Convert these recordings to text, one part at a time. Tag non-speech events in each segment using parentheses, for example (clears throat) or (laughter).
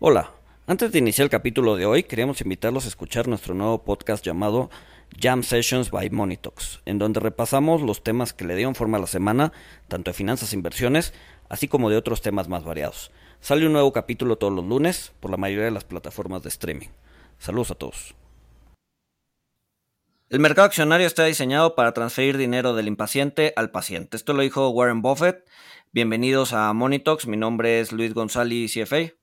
Hola, antes de iniciar el capítulo de hoy, queríamos invitarlos a escuchar nuestro nuevo podcast llamado Jam Sessions by Monitox, en donde repasamos los temas que le dieron forma a la semana, tanto de finanzas e inversiones, así como de otros temas más variados. Sale un nuevo capítulo todos los lunes por la mayoría de las plataformas de streaming. Saludos a todos. El mercado accionario está diseñado para transferir dinero del impaciente al paciente. Esto lo dijo Warren Buffett. Bienvenidos a Monitox. Mi nombre es Luis González, CFA.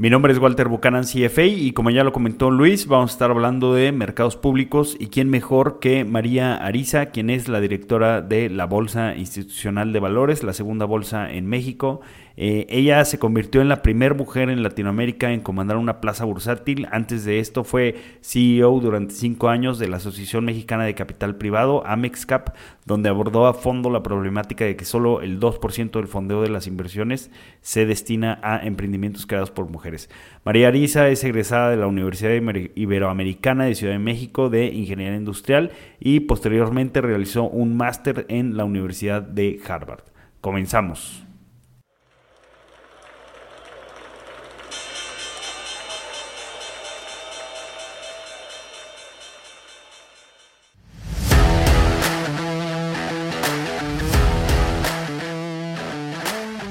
Mi nombre es Walter Buchanan, CFA, y como ya lo comentó Luis, vamos a estar hablando de mercados públicos y quién mejor que María Ariza, quien es la directora de la Bolsa Institucional de Valores, la segunda bolsa en México. Eh, ella se convirtió en la primera mujer en Latinoamérica en comandar una plaza bursátil. Antes de esto fue CEO durante cinco años de la Asociación Mexicana de Capital Privado, AMEXCAP, donde abordó a fondo la problemática de que solo el 2% del fondeo de las inversiones se destina a emprendimientos creados por mujeres. María Ariza es egresada de la Universidad Iberoamericana de Ciudad de México de Ingeniería Industrial y posteriormente realizó un máster en la Universidad de Harvard. Comenzamos.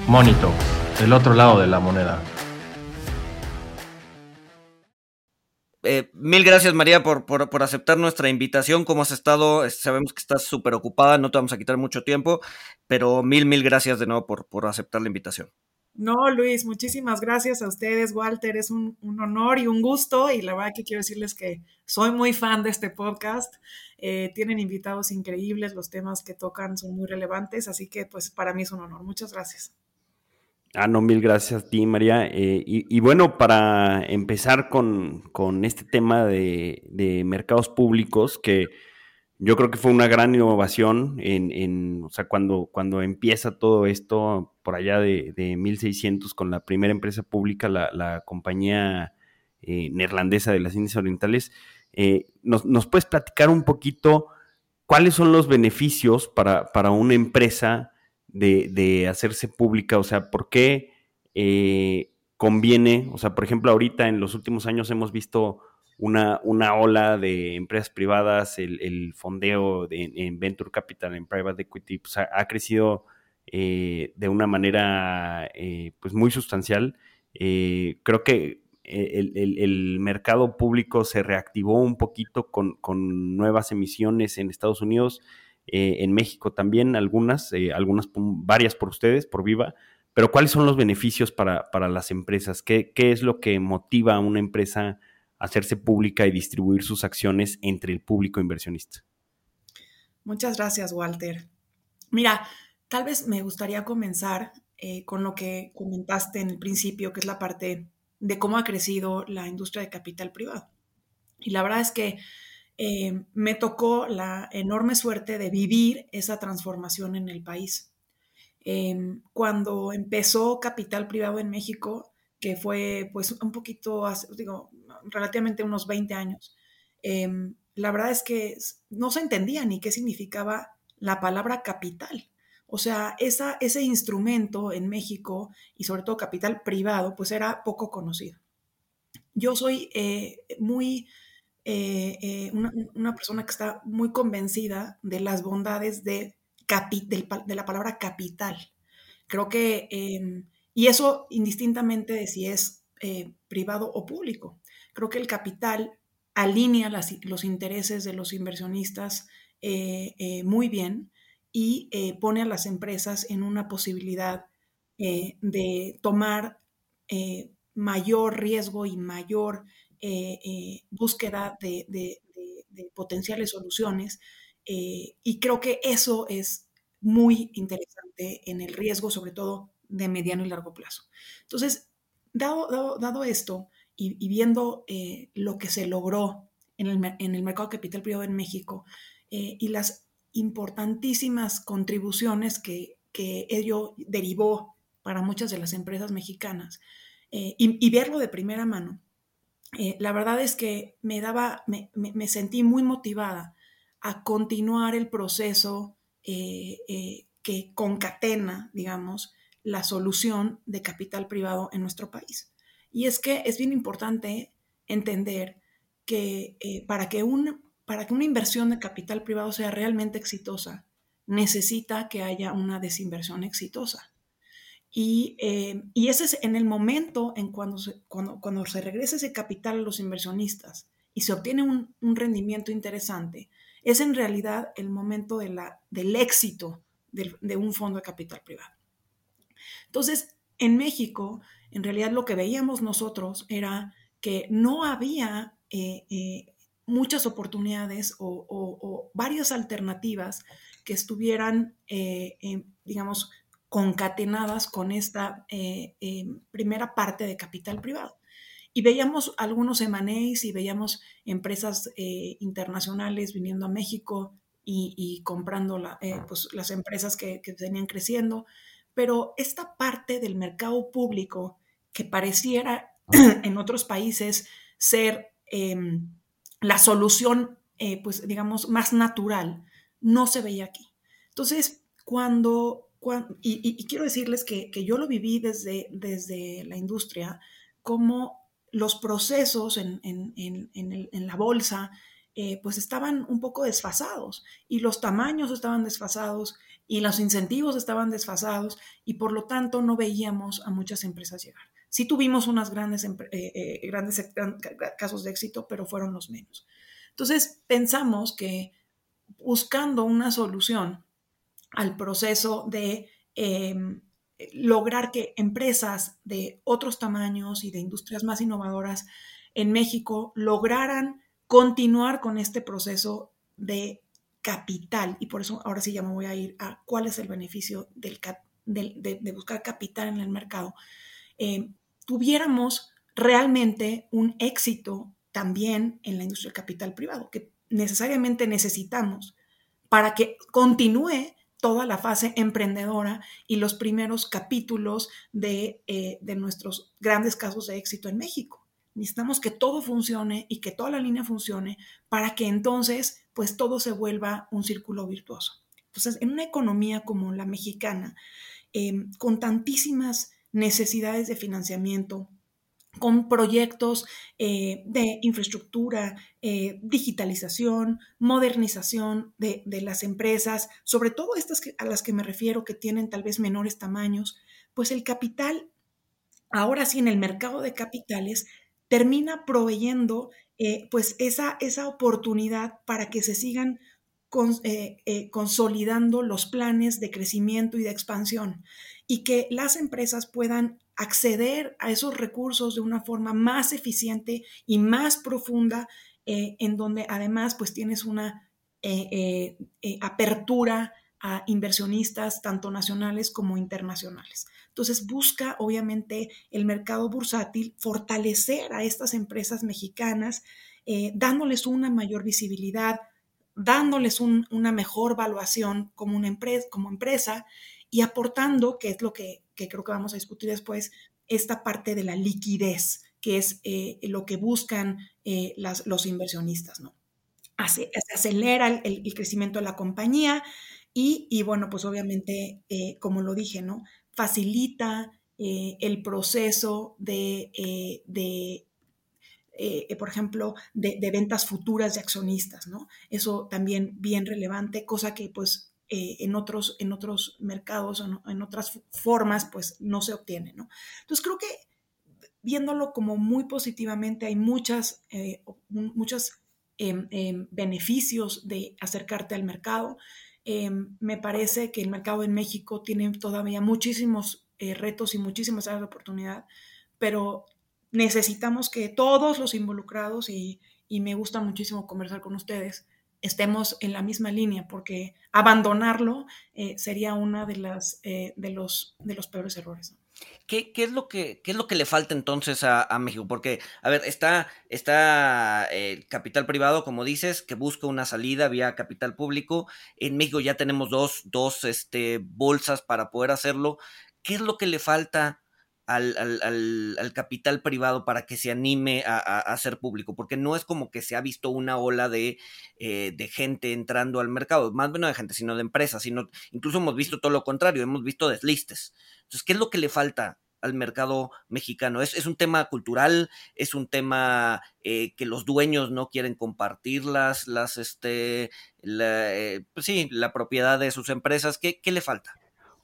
Monito, el otro lado de la moneda. Eh, mil gracias María por, por, aceptar nuestra invitación. ¿Cómo has estado? Sabemos que estás súper ocupada, no te vamos a quitar mucho tiempo, pero mil, mil gracias de nuevo por, por aceptar la invitación. No, Luis, muchísimas gracias a ustedes, Walter. Es un, honor y un gusto. Y la verdad que quiero decirles que soy muy fan de este podcast. Eh, tienen invitados increíbles, los temas que tocan son muy relevantes, así que pues para mí es un honor. Muchas gracias. Ah, no, mil gracias a ti, María. Eh, y, bueno, para empezar con, este tema de, mercados públicos, que yo creo que fue una gran innovación en, o sea, cuando, cuando empieza todo esto por allá de, 1600 con la primera empresa pública, la, compañía eh, neerlandesa de las Indias Orientales, eh, nos, nos, puedes platicar un poquito cuáles son los beneficios para, para una empresa de, hacerse pública? O sea, ¿por qué eh, conviene? O sea, por ejemplo, ahorita en los últimos años hemos visto una, una ola de empresas privadas, el, fondeo en Venture Capital, en Private Equity, pues ha, crecido eh, de una manera eh, pues muy sustancial. creo que el, mercado público se reactivó un poquito con, con nuevas emisiones en Estados Unidos. Eh, en México también algunas, eh, algunas varias por ustedes, por Viva, pero ¿cuáles son los beneficios para, las empresas? ¿Qué, es lo que motiva a una empresa a hacerse pública y distribuir sus acciones entre el público inversionista? Muchas gracias, Walter. Mira, tal vez me gustaría comenzar eh, con lo que comentaste en el principio, que es la parte de cómo ha crecido la industria de capital privado. Y la verdad es que eh, me tocó la enorme suerte de vivir esa transformación en el país. Em, cuando empezó Capital Privado en México, que fue pues un poquito, digo, relativamente unos 20 años, em, la verdad es que no se entendía ni qué significaba la palabra capital. O sea, esa, ese instrumento en México y sobre todo capital privado, pues era poco conocido. Yo soy eh, muy eh, eh, una, persona que está muy convencida de las bondades de, la palabra capital. Creo que, em, y eso indistintamente de si es eh, privado o público. Creo que el capital alinea los intereses de los inversionistas muy bien y pone a las empresas en una posibilidad de tomar mayor riesgo y mayor eh, eh, búsqueda de, potenciales soluciones. Eh, y creo que eso es muy interesante en el riesgo, sobre todo de mediano y largo plazo. Entonces, dado, dado, esto y, viendo lo que se logró en el, mercado capital privado en México y las importantísimas contribuciones que, ello derivó para muchas de las empresas mexicanas, y, verlo de primera mano, eh, la verdad es que me daba, me, sentí muy motivada a continuar el proceso eh, eh, que concatena, digamos, la solución de capital privado en nuestro país. Y es que es bien importante entender que para, que para que una inversión de capital privado sea realmente exitosa, necesita que haya una desinversión exitosa. Y, eh, y, ese es en el momento en cuando cuando, cuando se regresa ese capital a los inversionistas y se obtiene un, un rendimiento interesante, es en realidad el momento de la, del éxito de, un fondo de capital privado. Entonces, en México, en realidad lo que veíamos nosotros era que no había eh, eh, muchas oportunidades o, varias alternativas que estuvieran, digamos, concatenadas con esta primera parte de capital privado. Y veíamos algunos M&As y veíamos empresas internacionales viniendo a México y, y comprando la, pues, las empresas que, que venían creciendo pero esta parte del mercado público que pareciera (clears throat) en otros países ser eh, la solución, eh, pues digamos, más natural, no se veía aquí. Entonces, cuando, y, quiero decirles que, que, yo lo viví desde, desde la industria, como los procesos en, en, en, en la bolsa, eh, pues estaban un poco desfasados y los tamaños estaban desfasados y los incentivos estaban desfasados y por lo tanto no veíamos a muchas empresas llegar. Sí tuvimos unos grandes, eh, eh, grandes casos de éxito, pero fueron los menos. Entonces pensamos que buscando una solución al proceso de eh, lograr que empresas de otros tamaños y de industrias más innovadoras en México lograran continuar con este proceso de capital. Y por eso ahora sí ya me voy a ir a cuál es el beneficio del, de, de, de, buscar capital en el mercado. Eh, tuviéramos realmente un éxito también en la industria del capital privado, que necesariamente necesitamos para que continúe toda la fase emprendedora y los primeros capítulos de, eh, de nuestros grandes casos de éxito en México. Necesitamos que todo funcione y que toda la línea funcione para que entonces pues todo se vuelva un círculo virtuoso. Entonces, en una economía como la mexicana, eh, con tantísimas necesidades de financiamiento, con proyectos eh, de infraestructura, eh, digitalización, modernización de, de, las empresas, sobre todo estas a las que me refiero que tienen tal vez menores tamaños, pues el capital, ahora sí en el mercado de capitales, termina proveyendo eh, pues esa, esa oportunidad para que se sigan con, consolidando los planes de crecimiento y de expansión y que las empresas puedan acceder a esos recursos de una forma más eficiente y más profunda, en donde además pues tienes una apertura a inversionistas tanto nacionales como internacionales. Entonces busca obviamente el mercado bursátil fortalecer a estas empresas mexicanas, eh, dándoles una mayor visibilidad, dándoles un, una mejor valuación como, una empresa, como empresa y aportando, que es lo que, que, creo que vamos a discutir después, esta parte de la liquidez, que es eh, lo que buscan eh, los inversionistas, ¿no? Hace, se acelera el, crecimiento de la compañía, y, y bueno, pues obviamente, eh, como lo dije, ¿no? Facilita el proceso de, de por ejemplo, de, de, ventas futuras de accionistas, ¿no? Eso también bien relevante, cosa que pues en, otros, en otros mercados o en otras formas pues no se obtiene, ¿no? Entonces creo que viéndolo como muy positivamente hay muchas, muchos em, em, beneficios de acercarte al mercado. Eh, me parece que el mercado en México tiene todavía muchísimos eh, retos y muchísimas áreas de oportunidad, pero necesitamos que todos los involucrados, y, y, me gusta muchísimo conversar con ustedes, estemos en la misma línea, porque abandonarlo eh, sería uno de, las, eh, de, los, de los peores errores. ¿Qué, ¿Qué, es lo que, ¿Qué es lo que le falta entonces a, a México? Porque, a ver, está, está el eh, capital privado, como dices, que busca una salida vía capital público. En México ya tenemos dos, dos este, bolsas para poder hacerlo. ¿Qué es lo que le falta al, al, al, al, capital privado para que se anime a, a, ser público, porque no es como que se ha visto una ola de, eh, de gente entrando al mercado, más bien no de gente, sino de empresas, sino incluso hemos visto todo lo contrario, hemos visto deslistes. Entonces, ¿qué es lo que le falta al mercado mexicano? ¿Es, un tema cultural? ¿Es un tema eh, que los dueños no quieren compartir las, las este, la, eh, pues sí, la propiedad de sus empresas? ¿Qué, qué le falta?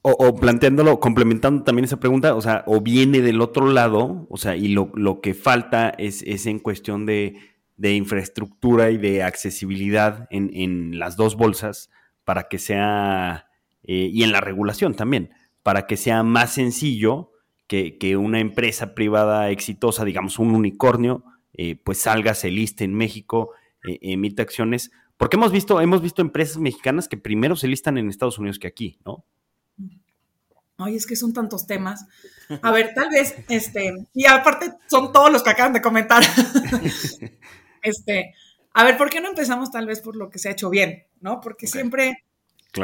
O, planteándolo, complementando también esa pregunta, o sea, o viene del otro lado, o sea, y lo, lo que falta es, es en cuestión de, de, infraestructura y de accesibilidad en, en, las dos bolsas para que sea, eh, y en la regulación también, para que sea más sencillo que, que una empresa privada exitosa, digamos un unicornio, eh, pues salga, se liste en México, eh, emite acciones, porque hemos visto, hemos visto empresas mexicanas que primero se listan en Estados Unidos que aquí, ¿no? Ay, es que son tantos temas. A ver, tal vez, este, y aparte son todos los que acaban de comentar. (laughs) este, a ver, ¿por qué no empezamos tal vez por lo que se ha hecho bien? ¿No? Porque siempre,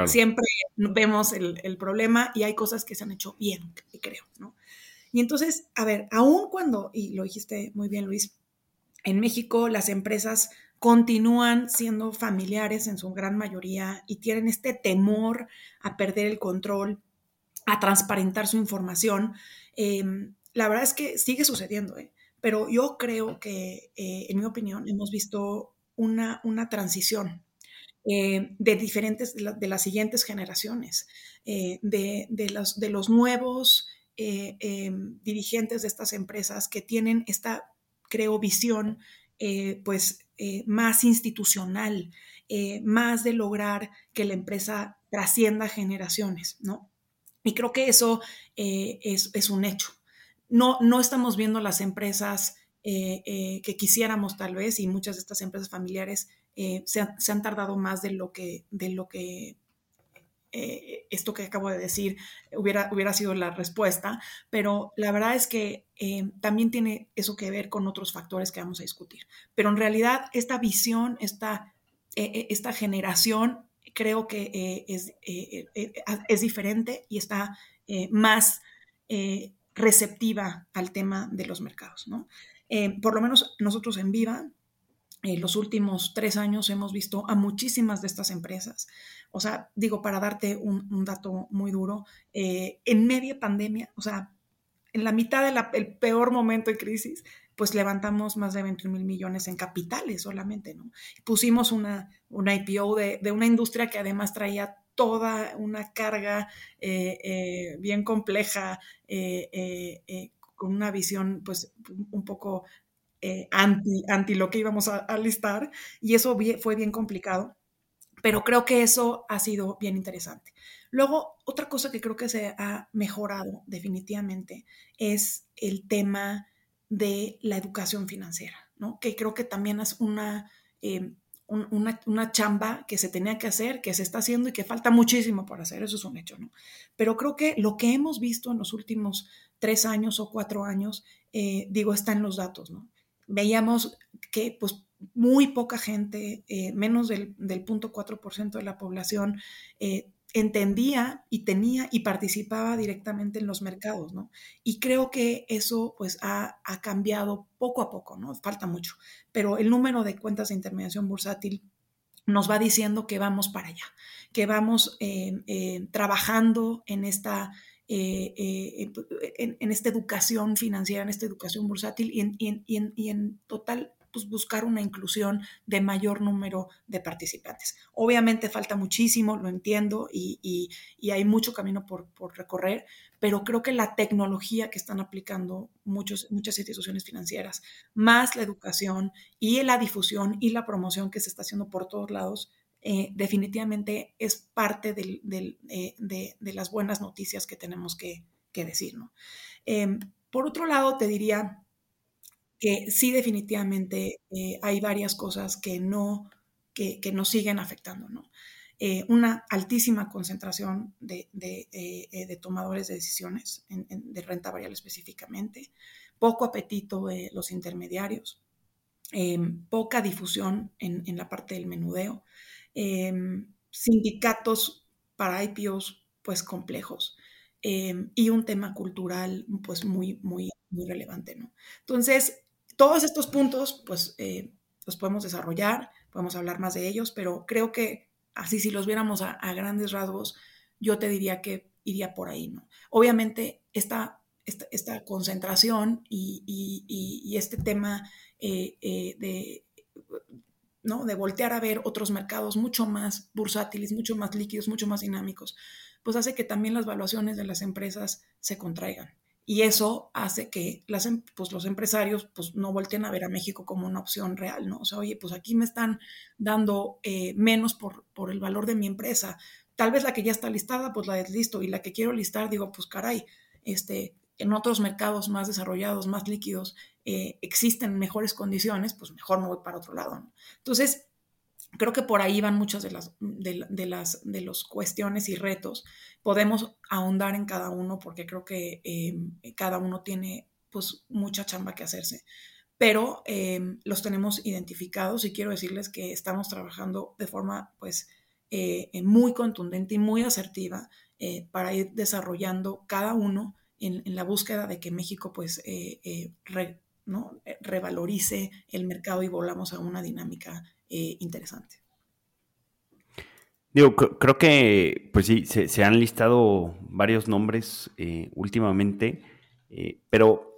siempre vemos el, el, problema y hay cosas que se han hecho bien, creo, ¿no? Y entonces, a ver, aún cuando, y lo dijiste muy bien, Luis, en México las empresas continúan siendo familiares en su gran mayoría y tienen este temor a perder el control a transparentar su información. Em, la verdad es que sigue sucediendo, ¿eh? pero yo creo que, eh, en mi opinión, hemos visto una, una transición eh, de diferentes, de, las siguientes generaciones, de, de, los, de los nuevos em, dirigentes de estas empresas que tienen esta, creo, visión pues más institucional, más de lograr que la empresa trascienda generaciones, ¿no? Y creo que eso eh, es, un hecho. No, no estamos viendo las empresas eh, eh, que quisiéramos tal vez, y muchas de estas empresas familiares se, han tardado más de lo que, de lo que esto que acabo de decir hubiera, hubiera sido la respuesta, pero la verdad es que también tiene eso que ver con otros factores que vamos a discutir. Pero en realidad esta visión, esta, esta generación creo que eh, es, eh, eh, es, diferente y está más receptiva al tema de los mercados. ¿no? por lo menos nosotros en Viva, en los últimos tres años hemos visto a muchísimas de estas empresas. O sea, digo, para darte un, un dato muy duro, en media pandemia, o sea, en la mitad del peor momento de crisis, pues levantamos más de 20 mil millones en capitales solamente, ¿no? Pusimos una, una IPO de, una industria que además traía toda una carga eh, eh, bien compleja, eh, con una visión pues un poco anti, anti lo que íbamos a listar, y eso fue bien complicado, pero creo que eso ha sido bien interesante. Luego, otra cosa que creo que se ha mejorado definitivamente es el tema de la educación financiera, ¿no? Que creo que también es una, eh, una, chamba que se tenía que hacer, que se está haciendo y que falta muchísimo por hacer, eso es un hecho, ¿no? Pero creo que lo que hemos visto en los últimos tres años o cuatro años, eh, digo, está en los datos, ¿no? Veíamos que, pues, muy poca gente, eh, menos del, del 0.4% de la población, entendía y tenía y participaba directamente en los mercados, ¿no? Y creo que eso pues ha, cambiado poco a poco, ¿no? Falta mucho, pero el número de cuentas de intermediación bursátil nos va diciendo que vamos para allá, que vamos eh, eh, trabajando en esta, eh, en, esta educación financiera, en esta educación bursátil y en, y en total pues, buscar una inclusión de mayor número de participantes. Obviamente falta muchísimo, lo entiendo, y, hay mucho camino por, recorrer, pero creo que la tecnología que están aplicando muchos, muchas instituciones financieras, más la educación y la difusión y la promoción que se está haciendo por todos lados, eh, definitivamente es parte eh, de, las buenas noticias que tenemos que, decir. Em, por otro lado, te diría que sí definitivamente eh, hay varias cosas que no, que, nos siguen afectando, ¿no? Eh, una altísima concentración de, de, eh, tomadores de decisiones, de renta variable específicamente, poco apetito de los intermediarios, poca difusión en, en, la parte del menudeo, sindicatos para IPOs pues complejos y un tema cultural pues muy, muy, muy relevante, ¿no? Entonces, todos estos puntos, pues, eh, los podemos desarrollar, podemos hablar más de ellos, pero creo que así si los viéramos a, grandes rasgos, yo te diría que iría por ahí, ¿no? Obviamente, esta concentración y, este tema de, ¿no? de voltear a ver otros mercados mucho más bursátiles, mucho más líquidos, mucho más dinámicos, pues hace que también las valuaciones de las empresas se contraigan. Y eso hace que las, em, pues, los empresarios pues, no volteen a ver a México como una opción real, ¿no? O sea, oye, pues aquí me están dando eh, menos por, el valor de mi empresa. Tal vez la que ya está listada, pues la deslisto. Y la que quiero listar, digo, pues caray, este, en otros mercados más desarrollados, más líquidos, eh, existen mejores condiciones, pues mejor me voy para otro lado. Entonces, creo que por ahí van muchas de las, de, las de los cuestiones y retos. Podemos ahondar en cada uno porque creo que em, cada uno tiene pues mucha chamba que hacerse, pero em, los tenemos identificados y quiero decirles que estamos trabajando de forma pues eh, muy contundente y muy asertiva eh, para ir desarrollando cada uno en, la búsqueda de que México pues eh, ¿no? revalorice el mercado y volamos a una dinámica eh, interesante. Digo, creo que, pues sí, se, han listado varios nombres eh, últimamente, eh, pero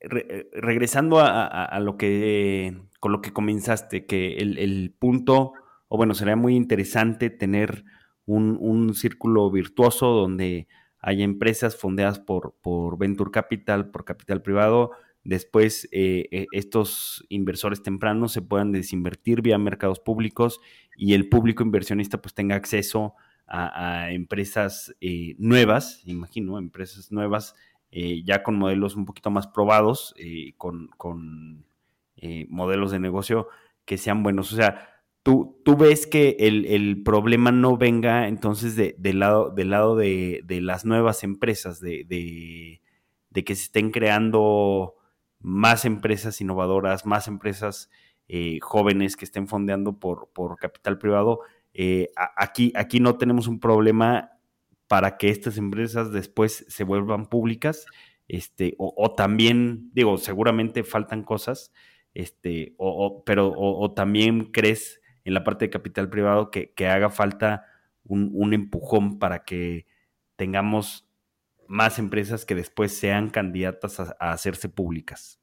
regresando a, lo que, con lo que comenzaste, que el, punto, o bueno, sería muy interesante tener un, círculo virtuoso donde haya empresas fondeadas por, por Venture Capital, por capital privado, después eh, eh, estos inversores tempranos se puedan desinvertir vía mercados públicos y el público inversionista pues tenga acceso a, empresas eh, nuevas, imagino, empresas nuevas ya con modelos un poquito más probados, con, modelos de negocio que sean buenos. O sea, tú, tú ves que el, problema no venga entonces de, del lado, del lado de, de las nuevas empresas, de, de que se estén creando más empresas innovadoras, más empresas eh, jóvenes que estén fondeando por, por capital privado. Eh, aquí, aquí no tenemos un problema para que estas empresas después se vuelvan públicas, este, o, también, digo, seguramente faltan cosas, este, o, pero o, también crees en la parte de capital privado que, haga falta un, empujón para que tengamos más empresas que después sean candidatas a, hacerse públicas.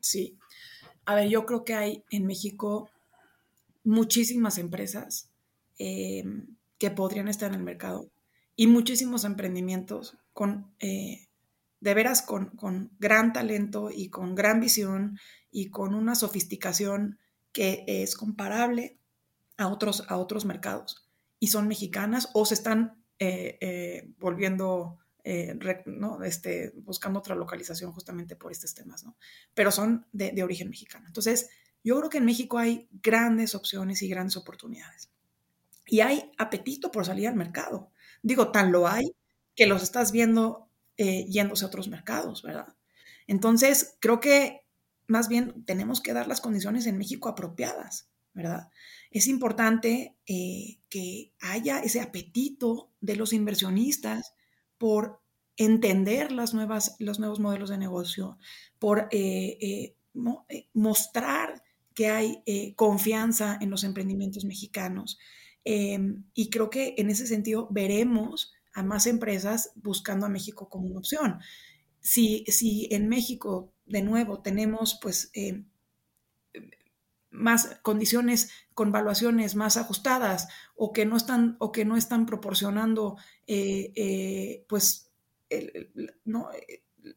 Sí. A ver, yo creo que hay en México muchísimas empresas eh, que podrían estar en el mercado y muchísimos emprendimientos con, eh, de veras, con, con, gran talento y con gran visión y con una sofisticación que es comparable a otros, a otros mercados y son mexicanas o se están eh, volviendo eh, este, buscando otra localización justamente por estos temas, ¿no? pero son de, origen mexicano. Entonces, yo creo que en México hay grandes opciones y grandes oportunidades. Y hay apetito por salir al mercado. Digo, tan lo hay que los estás viendo eh, yéndose a otros mercados, ¿verdad? Entonces, creo que más bien tenemos que dar las condiciones en México apropiadas, ¿verdad? Es importante eh, que haya ese apetito de los inversionistas por entender las nuevas, los nuevos modelos de negocio, por eh, eh, eh, mostrar que hay confianza en los emprendimientos mexicanos. Em, y creo que en ese sentido veremos a más empresas buscando a México como una opción. Si, si en México, de nuevo, tenemos pues em, más condiciones con valuaciones más ajustadas o que no están, o que no están proporcionando eh, eh, pues.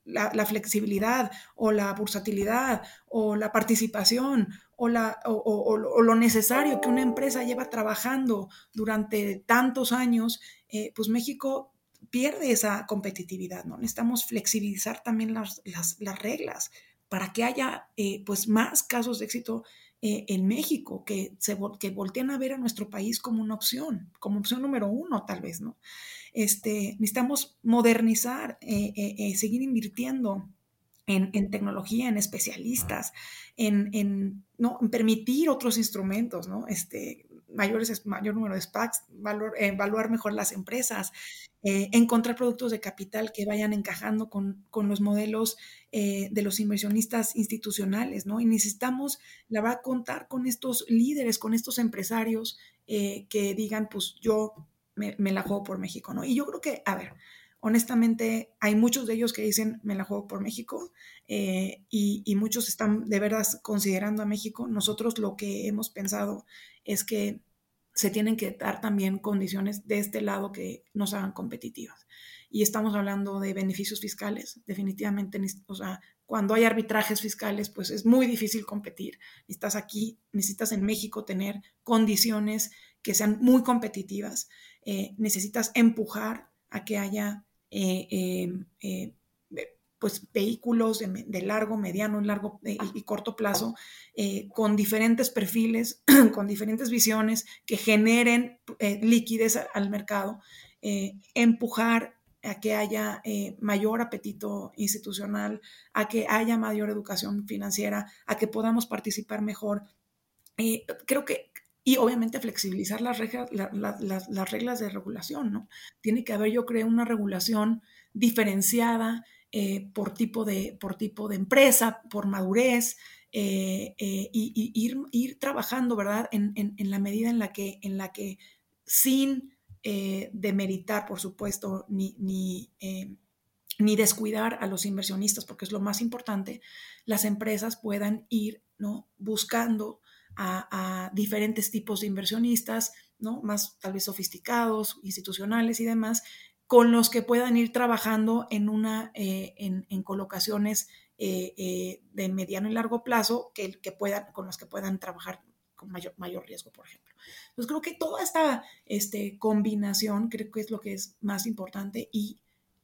La, flexibilidad o la bursatilidad o la participación o, la, o, lo necesario que una empresa lleva trabajando durante tantos años, eh, pues México pierde esa competitividad, ¿no? Necesitamos flexibilizar también las, las, las reglas para que haya pues más casos de éxito eh, en México, que, se, que voltean a ver a nuestro país como una opción, como opción número uno tal vez, ¿no? Este, necesitamos modernizar, eh, eh, seguir invirtiendo en, en, tecnología, en especialistas, en, en, ¿no? permitir otros instrumentos, ¿no? Este, mayores, mayor número de SPACs, valor, evaluar mejor las empresas, eh, encontrar productos de capital que vayan encajando con, con los modelos eh, de los inversionistas institucionales, ¿no? Y necesitamos, la verdad, contar con estos líderes, con estos empresarios eh, que digan, pues yo me, me, la juego por México, ¿no? Y yo creo que, a ver, honestamente hay muchos de ellos que dicen, me la juego por México eh, y, muchos están de verdad considerando a México. Nosotros lo que hemos pensado es que se tienen que dar también condiciones de este lado que nos hagan competitivas. Y estamos hablando de beneficios fiscales, definitivamente, o sea, cuando hay arbitrajes fiscales, pues es muy difícil competir. Necesitas aquí, necesitas en México tener condiciones que sean muy competitivas. Eh, necesitas empujar a que haya pues, vehículos de, largo, mediano, largo y corto plazo con diferentes perfiles, (clears throat) con diferentes visiones que generen liquidez al mercado. empujar a que haya mayor apetito institucional, a que haya mayor educación financiera, a que podamos participar mejor. creo que y obviamente flexibilizar las reglas, las reglas de regulación, ¿no? Tiene que haber, yo creo, una regulación diferenciada eh, por, tipo de, por tipo de empresa, por madurez, eh, eh, y, ir, ir, trabajando, ¿verdad? En, en, la medida en la que, en la que sin demeritar, por supuesto, ni, ni, ni descuidar a los inversionistas, porque es lo más importante, las empresas puedan ir, ¿no? Buscando a, diferentes tipos de inversionistas, ¿no? más tal vez sofisticados, institucionales y demás, con los que puedan ir trabajando en, una, eh, en, colocaciones eh, eh, de mediano y largo plazo que, que puedan, con los que puedan trabajar con mayor, mayor riesgo, por ejemplo. Entonces creo que toda esta este, combinación creo que es lo que es más importante y,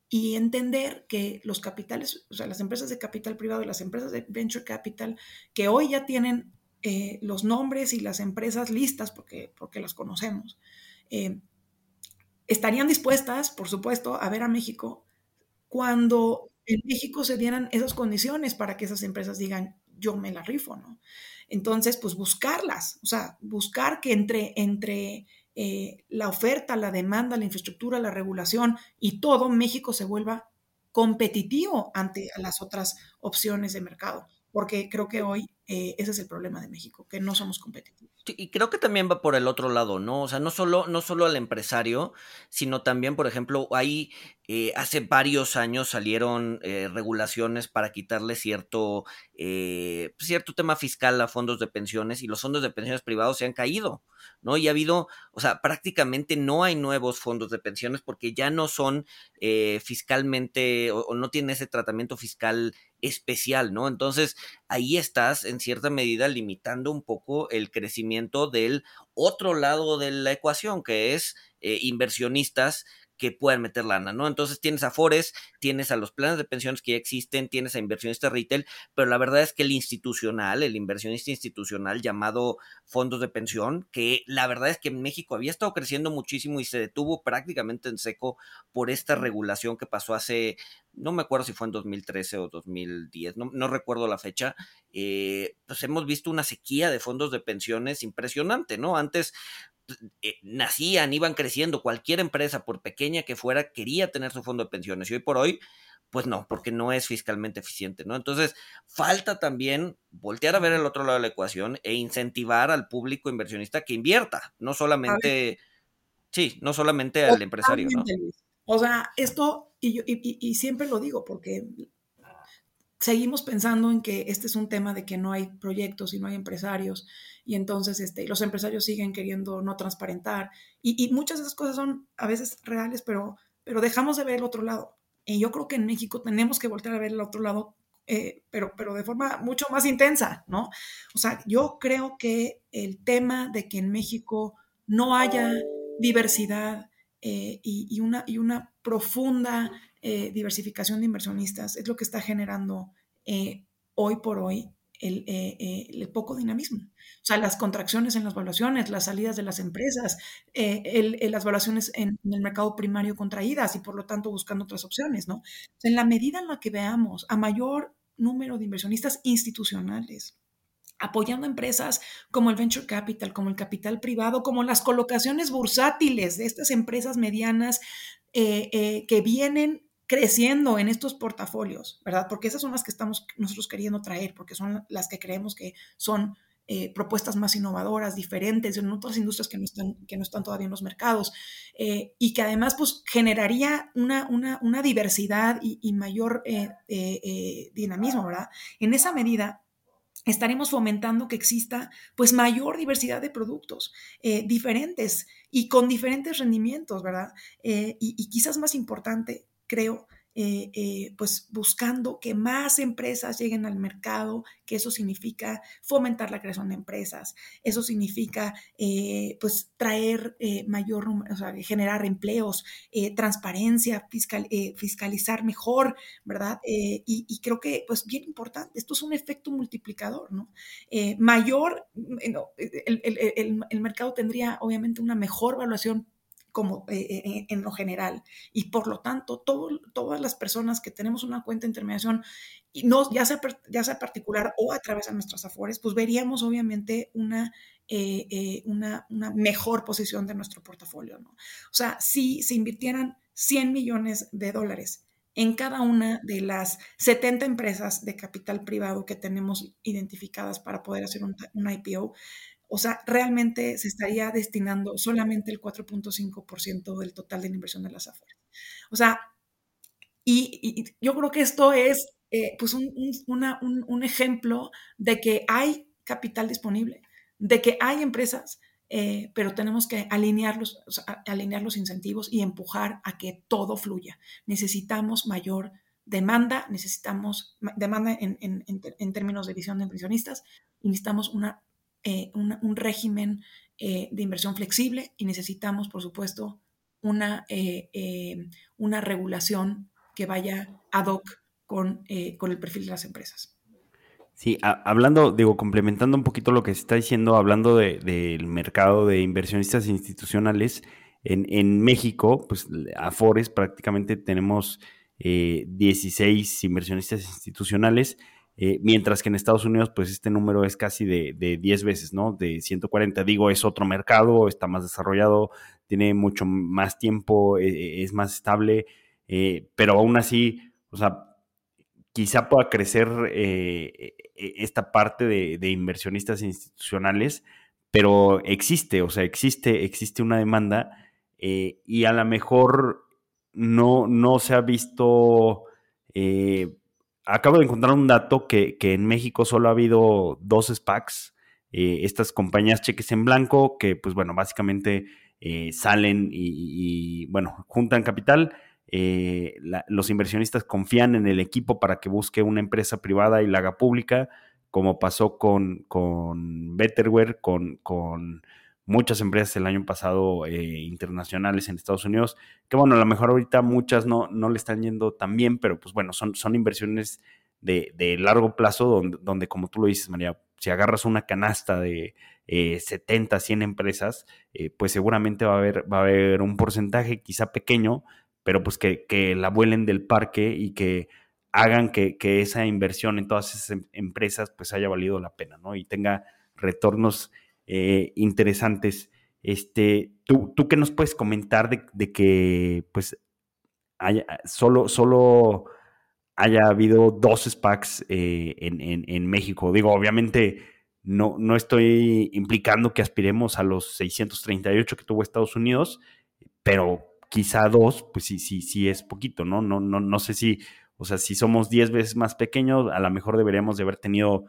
y entender que los capitales, o sea, las empresas de capital privado y las empresas de venture capital que hoy ya tienen eh, los nombres y las empresas listas, porque, porque las conocemos, eh, estarían dispuestas, por supuesto, a ver a México cuando en México se dieran esas condiciones para que esas empresas digan, yo me la rifo, ¿no? Entonces, pues buscarlas, o sea, buscar que entre, entre eh, la oferta, la demanda, la infraestructura, la regulación y todo, México se vuelva competitivo ante las otras opciones de mercado porque creo que hoy eh, ese es el problema de México, que no somos competitivos. y creo que también va por el otro lado, ¿no? O sea, no solo, no solo al empresario, sino también, por ejemplo, ahí eh, hace varios años salieron eh, regulaciones para quitarle cierto, cierto tema fiscal a fondos de pensiones y los fondos de pensiones privados se han caído, ¿no? Y ha habido, o sea, prácticamente no hay nuevos fondos de pensiones porque ya no son fiscalmente o, o no tienen ese tratamiento fiscal especial, ¿no? Entonces, ahí estás en cierta medida limitando un poco el crecimiento del otro lado de la ecuación, que es eh, inversionistas que puedan meter lana, ¿no? Entonces tienes a tienes a los planes de pensiones que ya existen, tienes a inversionistas retail, pero la verdad es que el institucional, el inversionista institucional llamado fondos de pensión, que la verdad es que en México había estado creciendo muchísimo y se detuvo prácticamente en seco por esta regulación que pasó hace, no me acuerdo si fue en 2013 o 2010, no, no recuerdo la fecha, eh, pues hemos visto una sequía de fondos de pensiones impresionante, ¿no? Antes eh, nacían, iban creciendo, cualquier empresa, por pequeña que fuera, quería tener su fondo de pensiones y hoy por hoy, pues no, porque no es fiscalmente eficiente, ¿no? Entonces, falta también voltear a ver el otro lado de la ecuación e incentivar al público inversionista que invierta, no solamente, sí, no solamente al empresario, ¿no? O sea, esto, y, y siempre lo digo, porque seguimos pensando en que este es un tema de que no hay proyectos y no hay empresarios y entonces este, los empresarios siguen queriendo no transparentar y, muchas de esas cosas son a veces reales, pero, pero dejamos de ver el otro lado. Y yo creo que en México tenemos que volver a ver el otro lado, eh, pero, pero de forma mucho más intensa, ¿no? O sea, yo creo que el tema de que en México no haya diversidad eh, y, una, y una profunda eh, diversificación de inversionistas es lo que está generando eh, hoy por hoy eh, el, poco dinamismo. O sea, las contracciones en las valuaciones, las salidas de las empresas, las valuaciones en, el mercado primario contraídas y por lo tanto buscando otras opciones, ¿no? en la medida en la que veamos a mayor número de inversionistas institucionales, apoyando empresas como el venture capital, como el capital privado, como las colocaciones bursátiles de estas empresas medianas que vienen creciendo en estos portafolios, ¿verdad? Porque esas son las que estamos nosotros queriendo traer, porque son las que creemos que son eh, propuestas más innovadoras, diferentes, en otras industrias que no están, que no están todavía en los mercados, eh, y que además pues, generaría una, una, diversidad y, mayor dinamismo, ¿verdad? En esa medida, estaremos fomentando que exista pues mayor diversidad de productos eh, diferentes y con diferentes rendimientos, ¿verdad? Eh, y, quizás más importante, creo, eh, eh, pues buscando que más empresas lleguen al mercado, que eso significa fomentar la creación de empresas, eso significa eh, pues traer mayor, o sea, generar empleos, transparencia, fiscal, fiscalizar mejor, ¿verdad? Y, creo que pues bien importante, esto es un efecto multiplicador, ¿no? mayor, el, el mercado tendría obviamente una mejor evaluación como eh, eh, en lo general. Y por lo tanto, todas las personas que tenemos una cuenta de intermediación, y no, ya, sea, ya sea particular o a través de nuestras afores, pues veríamos obviamente una, eh, una, una, mejor posición de nuestro portafolio. ¿no? O sea, si se invirtieran 100 millones de dólares en cada una de las 70 empresas de capital privado que tenemos identificadas para poder hacer un, un IPO, o sea, realmente se estaría destinando solamente el 4.5% del total de la inversión de las afueras. O sea, y, yo creo que esto es eh, pues un, un, ejemplo de que hay capital disponible, de que hay empresas, eh, pero tenemos que alinear los, alinear los incentivos y empujar a que todo fluya. Necesitamos mayor demanda, necesitamos demanda en, en, en términos de visión de inversionistas y necesitamos una eh, un régimen eh, de inversión flexible y necesitamos, por supuesto, una, eh, una regulación que vaya ad hoc con, con, el perfil de las empresas. Sí, hablando, digo, complementando un poquito lo que se está diciendo, hablando del mercado de inversionistas institucionales, en, en, México, pues Afores prácticamente tenemos 16 inversionistas institucionales eh, mientras que en Estados Unidos, pues este número es casi de, de 10 veces, ¿no? De 140. Digo, es otro mercado, está más desarrollado, tiene mucho más tiempo, eh, eh, es más estable, pero aún así, o sea, quizá pueda crecer esta parte de, de, inversionistas institucionales, pero existe, o sea, existe, existe una demanda y a lo mejor no, no se ha visto acabo de encontrar un dato que, en México solo ha habido dos SPACs, eh, estas compañías cheques en blanco, que pues bueno, básicamente eh, salen y, bueno, juntan capital. Eh, los inversionistas confían en el equipo para que busque una empresa privada y la haga pública, como pasó con, con Betterware, con, con muchas empresas el año pasado internacionales en Estados Unidos, que bueno, a lo mejor ahorita muchas no, no le están yendo tan bien, pero pues bueno, son, son inversiones de, de largo plazo donde, donde, como tú lo dices, María, si agarras una canasta de 70, 100 empresas, pues seguramente va a, haber, va a haber un porcentaje quizá pequeño, pero pues que, que la vuelen del parque y que hagan que, que, esa inversión en todas esas em, empresas pues haya valido la pena, ¿no? Y tenga retornos eh, interesantes. Este, ¿tú, ¿Tú qué nos puedes comentar de, que pues haya, solo, solo haya habido dos SPACs eh, en, México? Digo, obviamente no, no estoy implicando que aspiremos a los 638 que tuvo Estados Unidos, pero quizá dos, pues sí, sí, sí es poquito, ¿no? No, no, no sé si, o sea, si somos 10 veces más pequeños, a lo mejor deberíamos de haber tenido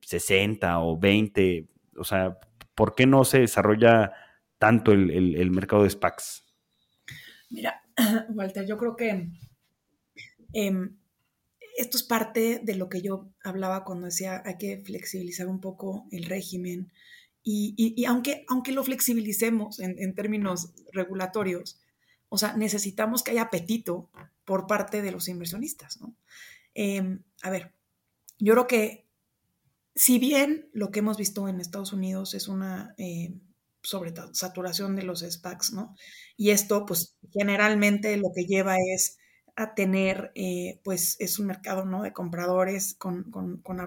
60 eh, o 20, o sea, ¿por qué no se desarrolla tanto el, mercado de SPACs? Mira, (clears throat) Walter, yo creo que em, esto es parte de lo que yo hablaba cuando decía hay que flexibilizar un poco el régimen. Y, aunque, aunque lo flexibilicemos en, términos regulatorios, o sea, necesitamos que haya apetito por parte de los inversionistas, ¿no? Em, a ver, yo creo que si bien lo que hemos visto en Estados Unidos es una eh, sobre saturación de los SPACs, ¿no? Y esto, pues, generalmente lo que lleva es a tener, eh, pues, es un mercado, ¿no? De compradores con, con, con,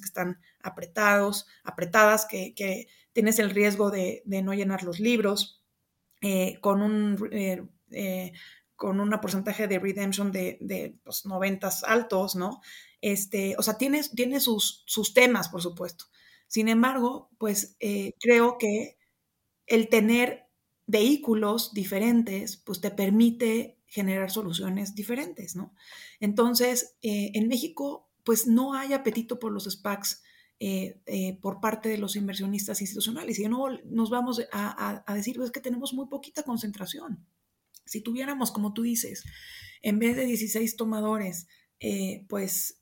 que están apretados, apretadas, que, que tienes el riesgo de, no llenar los libros, eh, con un con un porcentaje de redemption de, de pues, 90 altos, ¿no? Este, o sea, tiene, tiene sus, sus temas, por supuesto. Sin embargo, pues eh, creo que el tener vehículos diferentes, pues te permite generar soluciones diferentes, ¿no? Entonces, eh, en México, pues no hay apetito por los SPACs eh, por parte de los inversionistas institucionales. Y no nos vamos a, decir, pues que tenemos muy poquita concentración. Si tuviéramos, como tú dices, en vez de 16 tomadores, pues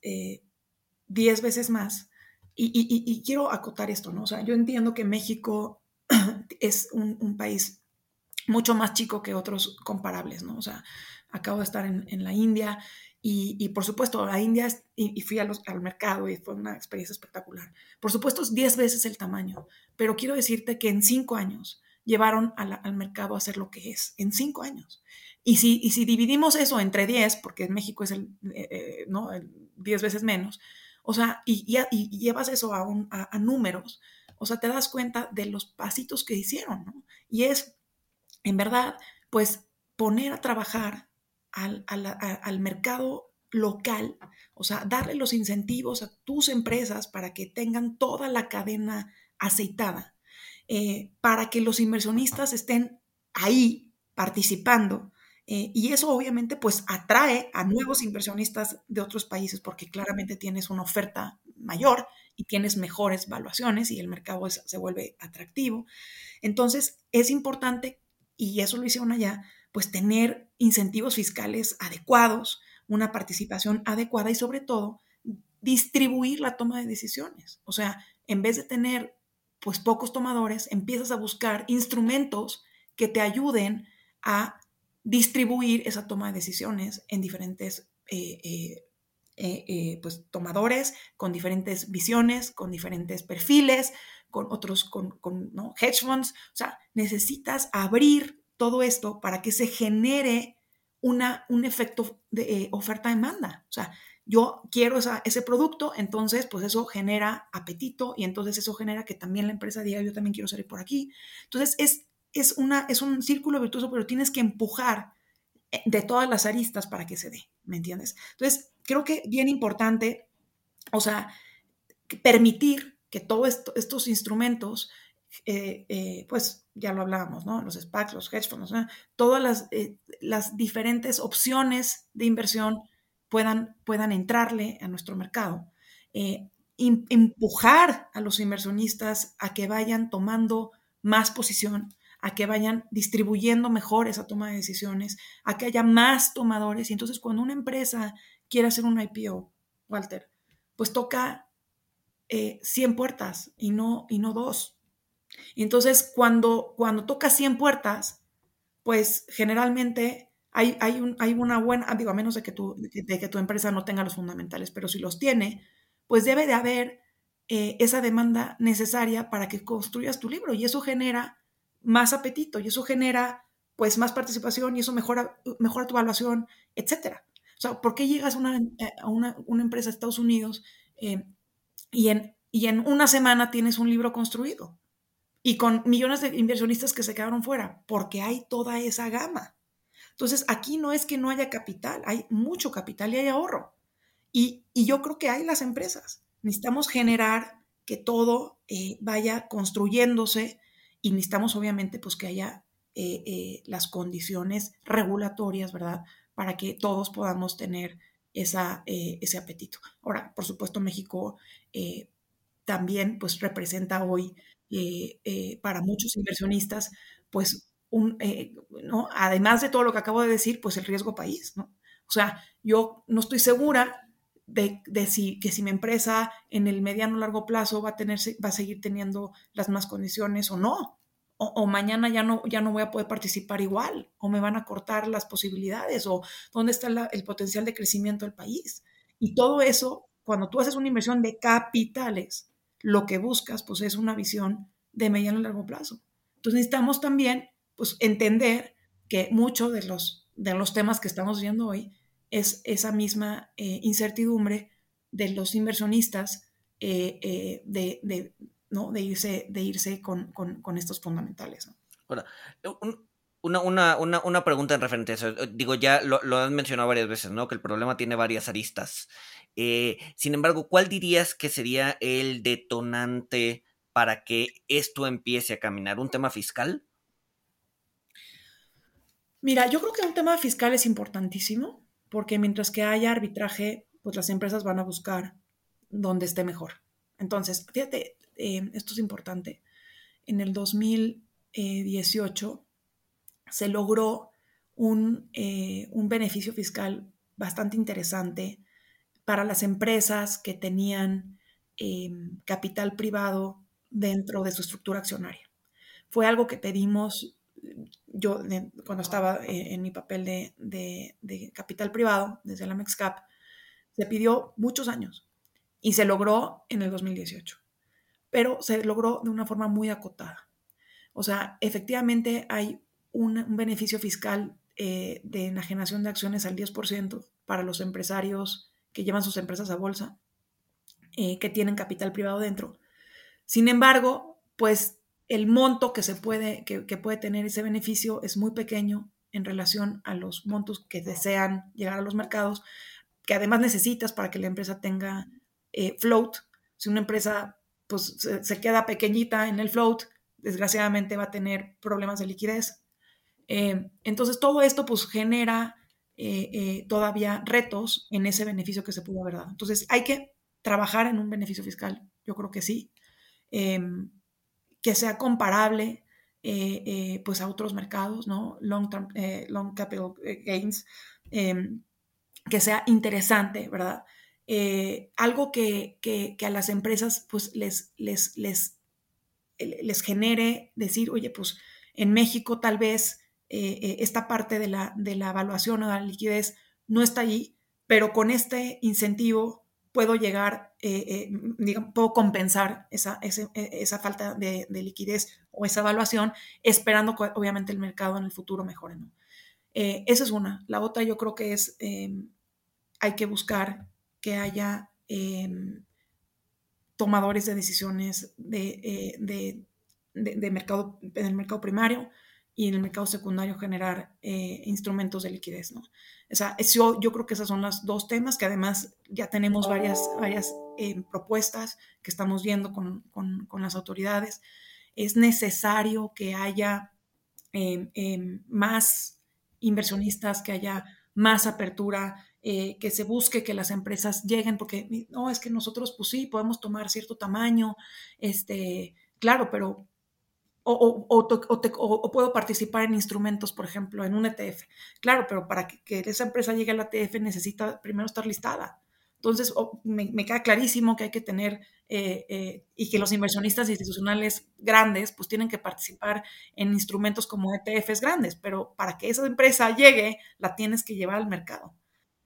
10 veces más, y, quiero acotar esto, ¿no? O sea, yo entiendo que México (clears throat) es un país mucho más chico que otros comparables, ¿no? O sea, acabo de estar en, la India y, por supuesto, la India, y, fui al mercado y fue una experiencia espectacular. Por supuesto, es 10 veces el tamaño, pero quiero decirte que en 5 años llevaron al mercado a ser lo que es, en 5 años. Y si, y si dividimos eso entre 10, porque en México es el, eh, eh, ¿no? 10 veces menos, o sea, y, y llevas eso a, un, a, números, o sea, te das cuenta de los pasitos que hicieron, ¿no? Y es en verdad, pues poner a trabajar al, mercado local, o sea, darle los incentivos a tus empresas para que tengan toda la cadena aceitada, eh, para que los inversionistas estén ahí participando. Eh, y eso obviamente pues atrae a nuevos inversionistas de otros países porque claramente tienes una oferta mayor y tienes mejores valuaciones y el mercado se vuelve atractivo. Entonces es importante y eso lo hicieron allá, pues tener incentivos fiscales adecuados, una participación adecuada y sobre todo distribuir la toma de decisiones. O sea, en vez de tener pues pocos tomadores, empiezas a buscar instrumentos que te ayuden a distribuir esa toma de decisiones en diferentes eh, eh, eh, pues, tomadores, con diferentes visiones, con diferentes perfiles, con otros, con, ¿no? hedge funds. O sea, necesitas abrir todo esto para que se genere una, un efecto de oferta-demanda. O sea, yo quiero ese producto, entonces pues eso genera apetito y entonces eso genera que también la empresa diga yo también quiero salir por aquí. Entonces es, es, una, es un círculo virtuoso, pero tienes que empujar eh, de todas las aristas para que se dé, ¿me entiendes? Entonces creo que bien importante, o sea, permitir que todos estos instrumentos, eh, eh, pues ya lo hablábamos, ¿no? Los SPACs, los hedge funds, todas las, las, diferentes opciones de inversión puedan, puedan entrarle a nuestro mercado. empujar a los inversionistas a que vayan tomando más posición, a que vayan distribuyendo mejor esa toma de decisiones, a que haya más tomadores. Y entonces cuando una empresa quiere hacer un IPO, Walter, pues toca 100 eh, puertas y no, y no dos. Y entonces, cuando, cuando toca 100 puertas, pues generalmente hay, hay, un, hay una buena, digo, a menos de que, tu, de que tu empresa no tenga los fundamentales, pero si los tiene, pues debe de haber eh, esa demanda necesaria para que construyas tu libro y eso genera más apetito y eso genera pues más participación y eso mejora, mejora tu evaluación, etcétera. O sea, ¿por qué llegas a una, eh, a una, una empresa de Estados Unidos y en, y en una semana tienes un libro construido y con millones de inversionistas que se quedaron fuera, porque hay toda esa gama. Entonces, aquí no es que no haya capital, hay mucho capital y hay ahorro. Y, y yo creo que hay las empresas. Necesitamos generar que todo eh, vaya construyéndose y necesitamos obviamente pues que haya eh, eh, las condiciones regulatorias, ¿verdad? Para que todos podamos tener esa, ese apetito. Ahora, por supuesto, México también pues representa hoy eh, eh, para muchos inversionistas pues un, eh, ¿no? además de todo lo que acabo de decir, pues el riesgo país, ¿no? O sea, yo no estoy segura de, si, que si mi empresa en el mediano largo plazo va a, tener, va a seguir teniendo las mismas condiciones o no. O, mañana ya no, ya no voy a poder participar igual, o me van a cortar las posibilidades, o dónde está el potencial de crecimiento del país. Y todo eso, cuando tú haces una inversión de capitales, lo que buscas pues es una visión de mediano y largo plazo. Entonces necesitamos también pues entender que muchos de los, de los temas que estamos viendo hoy es esa misma eh, incertidumbre de los inversionistas eh, eh, de, ¿no? de irse, de irse con, estos fundamentales. Ahora, Una, una, una, una, pregunta en referente a eso. Digo, ya lo, lo, has mencionado varias veces, ¿no? Que el problema tiene varias aristas. Eh, sin embargo, ¿cuál dirías que sería el detonante para que esto empiece a caminar? ¿Un tema fiscal? Mira, yo creo que un tema fiscal es importantísimo porque mientras que haya arbitraje, pues las empresas van a buscar donde esté mejor. Entonces, fíjate, eh, esto es importante. En el 2018 se logró un, eh, un beneficio fiscal bastante interesante para las empresas que tenían em, capital privado dentro de su estructura accionaria. Fue algo que pedimos yo cuando estaba eh, en mi papel de, capital privado desde la MEXCAP, se pidió muchos años y se logró en el 2018, pero se logró de una forma muy acotada. O sea, efectivamente hay un, beneficio fiscal eh, de enajenación de acciones al 10% para los empresarios que llevan sus empresas a bolsa, eh, que tienen capital privado dentro. Sin embargo, pues el monto que se puede, que, puede tener ese beneficio es muy pequeño en relación a los montos que desean llegar a los mercados, que además necesitas para que la empresa tenga eh, float. Si una empresa pues, se, queda pequeñita en el float, desgraciadamente va a tener problemas de liquidez. Eh, entonces, todo esto pues genera eh, todavía retos en ese beneficio que se pudo haber dado. Entonces, hay que trabajar en un beneficio fiscal, yo creo que sí. Que sea comparable eh, eh, pues a otros mercados, ¿no? Long, term, eh, long capital gains, em, que sea interesante, ¿verdad? algo que, que, a las empresas pues les, les, les, les genere decir, oye, pues en México tal vez esta parte de la, de la evaluación o de la liquidez no está ahí, pero con este incentivo puedo llegar, eh, eh, puedo compensar esa, e, esa falta de, liquidez o esa evaluación, esperando que obviamente el mercado en el futuro mejore. ¿no? Eh, esa es una. La otra yo creo que es, em, hay que buscar que haya em, tomadores de decisiones de, de, de, mercado, en el mercado primario y en el mercado secundario generar eh, instrumentos de liquidez, ¿no? O sea, yo, yo creo que esos son los dos temas que además ya tenemos varias, varias eh, propuestas que estamos viendo con, con, con, las autoridades. Es necesario que haya em, em, más inversionistas, que haya más apertura, eh, que se busque que las empresas lleguen, porque no, es que nosotros, pues sí, podemos tomar cierto tamaño, este, claro, pero o, o, puedo participar en instrumentos, por ejemplo, en un ETF. Claro, pero para que, esa empresa llegue al ETF necesita primero estar listada. Entonces, me, queda clarísimo que hay que tener eh, eh, y que los inversionistas institucionales grandes pues tienen que participar en instrumentos como ETFs grandes, pero para que esa empresa llegue, la tienes que llevar al mercado.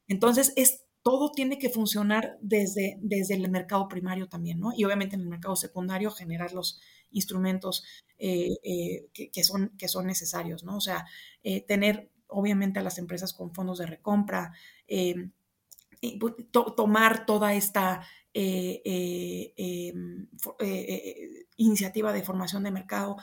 Entonces, es todo tiene que funcionar desde, desde el mercado primario también, ¿no? Y obviamente en el mercado secundario generar los instrumentos eh, eh, que, son, que son necesarios, ¿no? O sea, eh, tener obviamente a las empresas con fondos de recompra, pues, tomar toda esta eh, eh, eh, iniciativa de formación de mercado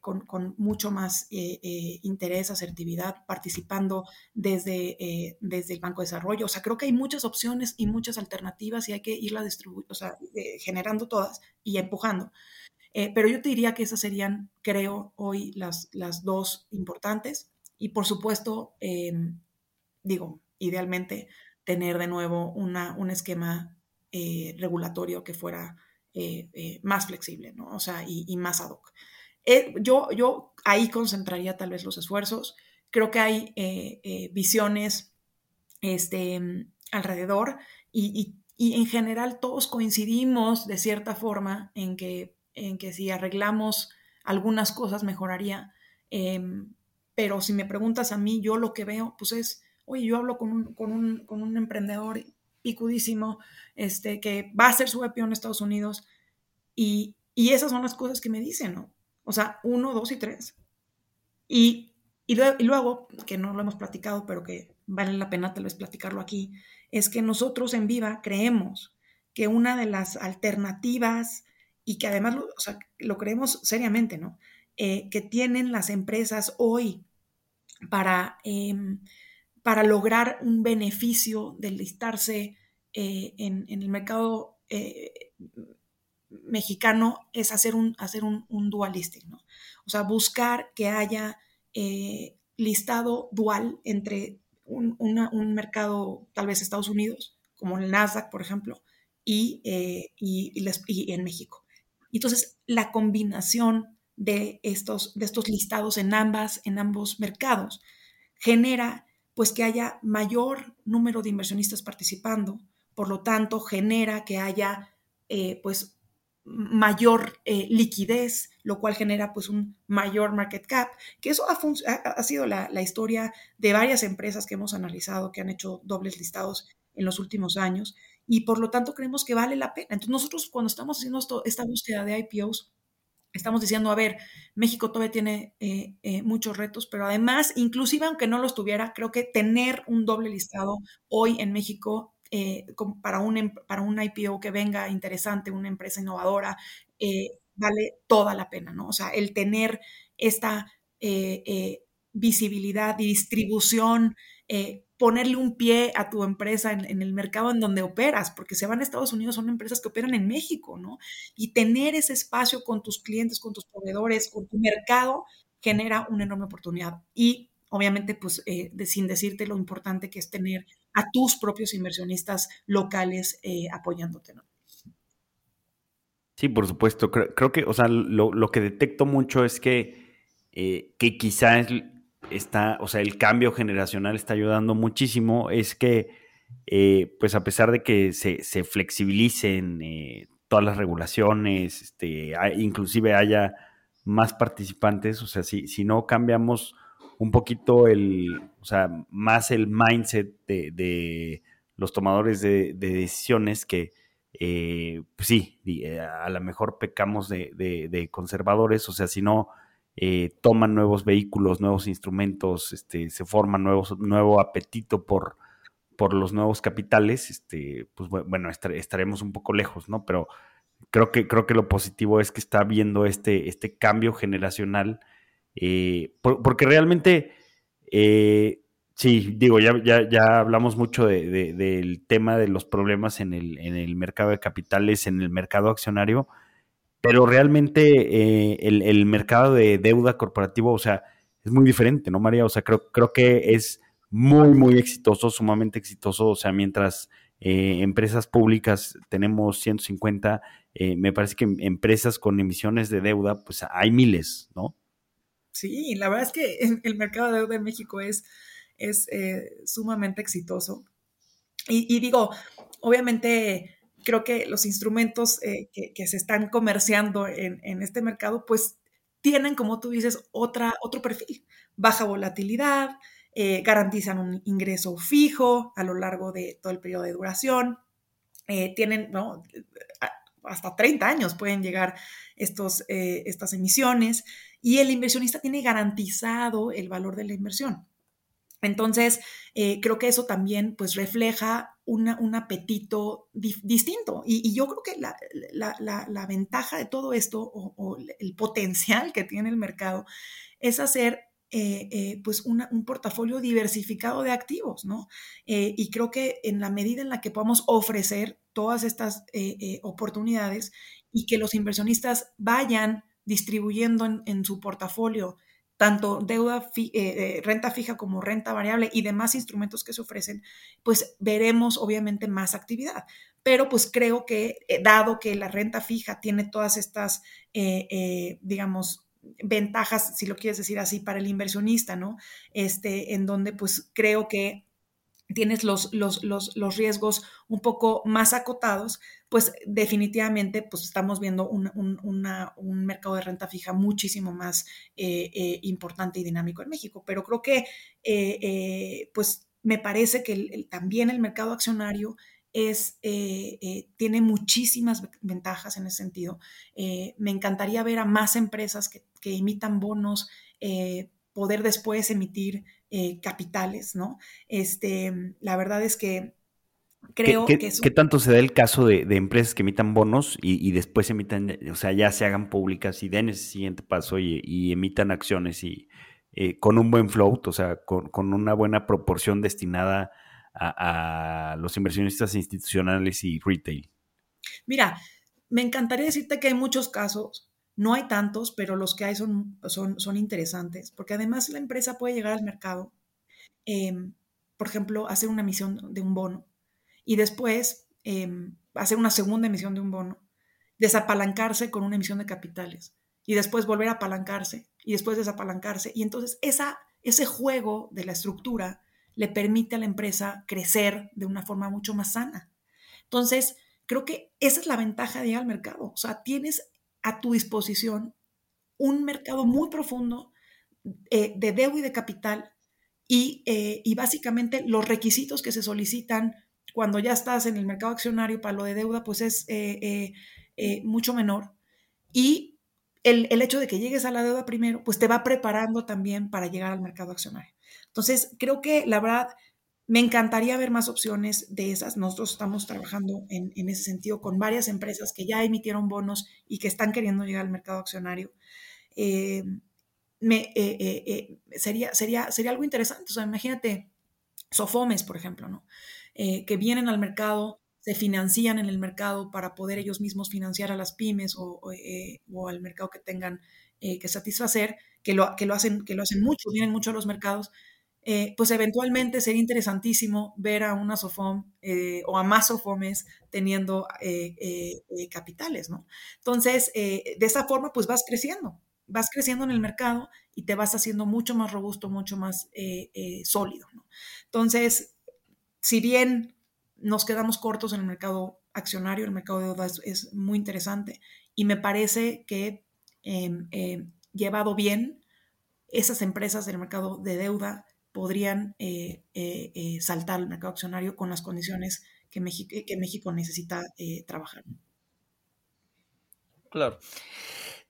con, mucho más interés, asertividad, participando desde, desde el Banco de Desarrollo. O sea, creo que hay muchas opciones y muchas alternativas y hay que irlas o sea, generando todas y empujando. Pero yo te diría que esas serían, creo, hoy las, las dos importantes. Y por supuesto, em, digo, idealmente tener de nuevo una, un esquema eh, regulatorio que fuera eh, eh, más flexible, ¿no? O sea, y, más ad hoc. yo, yo ahí concentraría tal vez los esfuerzos. Creo que hay visiones este, alrededor y, y, en general todos coincidimos de cierta forma en que, en que si arreglamos algunas cosas mejoraría. Em, pero si me preguntas a mí, yo lo que veo, pues es, oye, yo hablo con un, con un, con un emprendedor picudísimo, este, que va a hacer su IPO en Estados Unidos. Y, y, esas son las cosas que me dicen, ¿no? O sea, uno, dos y tres. Y, y, luego, que no lo hemos platicado, pero que vale la pena tal vez platicarlo aquí, es que nosotros en Viva creemos que una de las alternativas, y que además lo, creemos seriamente, ¿no? Eh, que tienen las empresas hoy para, em, para lograr un beneficio de listarse eh, en, el mercado eh, mexicano es hacer un, hacer un, dual listing, ¿no? O sea, buscar que haya listado dual entre un, mercado, tal vez Estados Unidos, como el Nasdaq, por ejemplo, y, y, en México. Entonces, la combinación de estos, de estos listados en, ambas, en ambos mercados genera pues que haya mayor número de inversionistas participando, por lo tanto genera que haya eh, pues mayor eh, liquidez, lo cual genera pues un mayor market cap, que eso ha, sido la, historia de varias empresas que hemos analizado que han hecho dobles listados en los últimos años y por lo tanto creemos que vale la pena. Entonces nosotros cuando estamos haciendo esta búsqueda de IPOs, estamos diciendo, a ver, México todavía tiene eh, eh, muchos retos, pero además, inclusive aunque no los tuviera, creo que tener un doble listado hoy en México eh, para, un, em, para un IPO que venga interesante, una empresa innovadora, vale toda la pena, ¿no? O sea, el tener esta visibilidad y distribución ponerle un pie a tu empresa en, el mercado en donde operas, porque se van a Estados Unidos, son empresas que operan en México, ¿no? Y tener ese espacio con tus clientes, con tus proveedores, con tu mercado, genera una enorme oportunidad. Y obviamente, pues, eh, sin decirte lo importante que es tener a tus propios inversionistas locales eh, apoyándote, ¿no? Sí, por supuesto. Creo, que, o sea, lo, que detecto mucho es que, eh, que quizá es está, o sea, el cambio generacional está ayudando muchísimo, es que, eh, pues a pesar de que se, flexibilicen eh, todas las regulaciones, este, inclusive haya más participantes, o sea, si, si no cambiamos un poquito el, o sea, más el mindset de, los tomadores de, decisiones que, eh, pues sí, a lo mejor pecamos de, de, conservadores, o sea, si no eh, toman nuevos vehículos, nuevos instrumentos, este, se forma nuevo apetito por, los nuevos capitales, este, pues bueno, estaremos un poco lejos, ¿no? Pero creo que, creo que lo positivo es que está viendo este, este cambio generacional, eh, porque realmente, eh, sí, digo, ya, hablamos mucho del tema de los problemas en el, en el mercado de capitales, en el mercado accionario, pero realmente eh, el, mercado de deuda corporativo, o sea, es muy diferente, ¿no, María? O sea, creo, creo que es muy, muy exitoso, sumamente exitoso. O sea, mientras eh, empresas públicas tenemos 150, eh, me parece que empresas con emisiones de deuda, pues hay miles, ¿no? Sí, la verdad es que el mercado de deuda en México es, es sumamente exitoso. Y, y digo, obviamente creo que los instrumentos eh, que, se están comerciando en, este mercado, pues tienen, como tú dices, otra, otro perfil, baja volatilidad, eh, garantizan un ingreso fijo a lo largo de todo el periodo de duración, eh, tienen. Hasta 30 años pueden llegar estos, estas emisiones y el inversionista tiene garantizado el valor de la inversión. Entonces, creo que eso también pues refleja un apetito distinto. Y, yo creo que la, ventaja de todo esto o, el potencial que tiene el mercado es hacer eh, eh, pues un portafolio diversificado de activos, ¿no? Eh, y creo que en la medida en la que podamos ofrecer todas estas oportunidades y que los inversionistas vayan distribuyendo en su portafolio tanto deuda, eh, eh, renta fija como renta variable y demás instrumentos que se ofrecen, pues veremos obviamente más actividad. Pero pues creo que eh, dado que la renta fija tiene todas estas, digamos, ventajas, si lo quieres decir así, para el inversionista, ¿no? Este, en donde pues creo que tienes los, los, los, riesgos un poco más acotados, pues definitivamente pues estamos viendo un, mercado de renta fija muchísimo más eh, eh, importante y dinámico en México. Pero creo que eh, pues me parece que también el mercado accionario es, tiene muchísimas ventajas en ese sentido. me encantaría ver a más empresas que, que imitan bonos, poder después emitir capitales, ¿no? Este, la verdad es que creo ¿Qué, que eso... ¿Qué tanto se da el caso de, empresas que emitan bonos y, después emitan, o sea, ya se hagan públicas y den ese siguiente paso y, emitan acciones y, eh, con un buen float, o sea, con, una buena proporción destinada a, los inversionistas institucionales y retail? Mira, me encantaría decirte que hay muchos casos, no hay tantos, pero los que hay son, son, son interesantes, porque además la empresa puede llegar al mercado, em, por ejemplo, hacer una emisión de un bono y después em, hacer una segunda emisión de un bono, desapalancarse con una emisión de capitales y después volver a apalancarse y después desapalancarse. Y entonces esa, ese juego de la estructura le permite a la empresa crecer de una forma mucho más sana. Entonces, creo que esa es la ventaja de ir al mercado. O sea, tienes a tu disposición un mercado muy profundo eh, de deuda y de capital y, eh, y, básicamente los requisitos que se solicitan cuando ya estás en el mercado accionario para lo de deuda, pues es eh, mucho menor. Y el, hecho de que llegues a la deuda primero, pues te va preparando también para llegar al mercado accionario. Entonces, creo que la verdad, me encantaría ver más opciones de esas. Nosotros estamos trabajando en, ese sentido con varias empresas que ya emitieron bonos y que están queriendo llegar al mercado accionario. Eh, me, eh, eh, sería, sería, sería algo interesante. O sea, imagínate Sofomes, por ejemplo, ¿no? Que vienen al mercado se financian en el mercado para poder ellos mismos financiar a las pymes o, eh, al mercado que tengan eh, que satisfacer, que lo, que, lo hacen, que lo hacen mucho, vienen mucho a los mercados, eh, pues eventualmente sería interesantísimo ver a una SOFOM o a más SOFOMES teniendo capitales, ¿no? Entonces, de esa forma, pues vas creciendo, vas creciendo en el mercado y te vas haciendo mucho más robusto, mucho más sólido. Entonces, si bien nos quedamos cortos en el mercado accionario, el mercado de deuda es, muy interesante y me parece que em, em, llevado bien, esas empresas del mercado de deuda podrían eh, eh, eh, saltar al mercado accionario con las condiciones que México, que México necesita trabajar. Claro.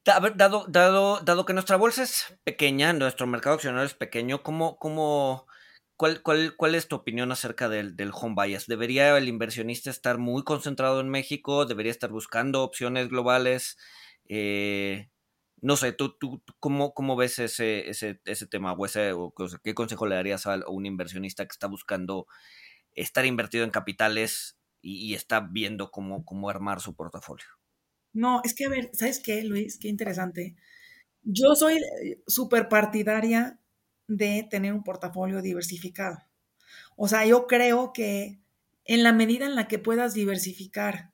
Dado, dado, dado que nuestra bolsa es pequeña, nuestro mercado accionario es pequeño, ¿cómo, cómo ¿Cuál, es tu opinión acerca del, home bias? ¿Debería el inversionista estar muy concentrado en México? ¿Debería estar buscando opciones globales? Eh, no sé, ¿tú, tú, cómo, cómo ves ese, ese, ese tema? ¿O, ¿Qué consejo le darías a un inversionista que está buscando estar invertido en capitales y, está viendo cómo, cómo armar su portafolio? No, es que a ver, ¿sabes qué, Luis? Qué interesante. Yo soy eh, súper partidaria de tener un portafolio diversificado. O sea, yo creo que en la medida en la que puedas diversificar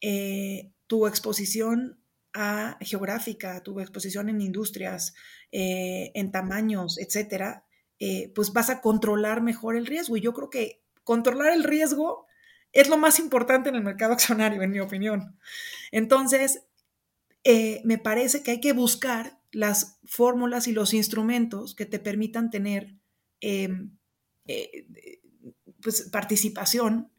eh, tu exposición a, geográfica, tu exposición en industrias, eh, en tamaños, etcétera, eh, pues vas a controlar mejor el riesgo. Y yo creo que controlar el riesgo es lo más importante en el mercado accionario, en mi opinión. Entonces, me parece que hay que buscar las fórmulas y los instrumentos que te permitan tener em, eh, pues, participación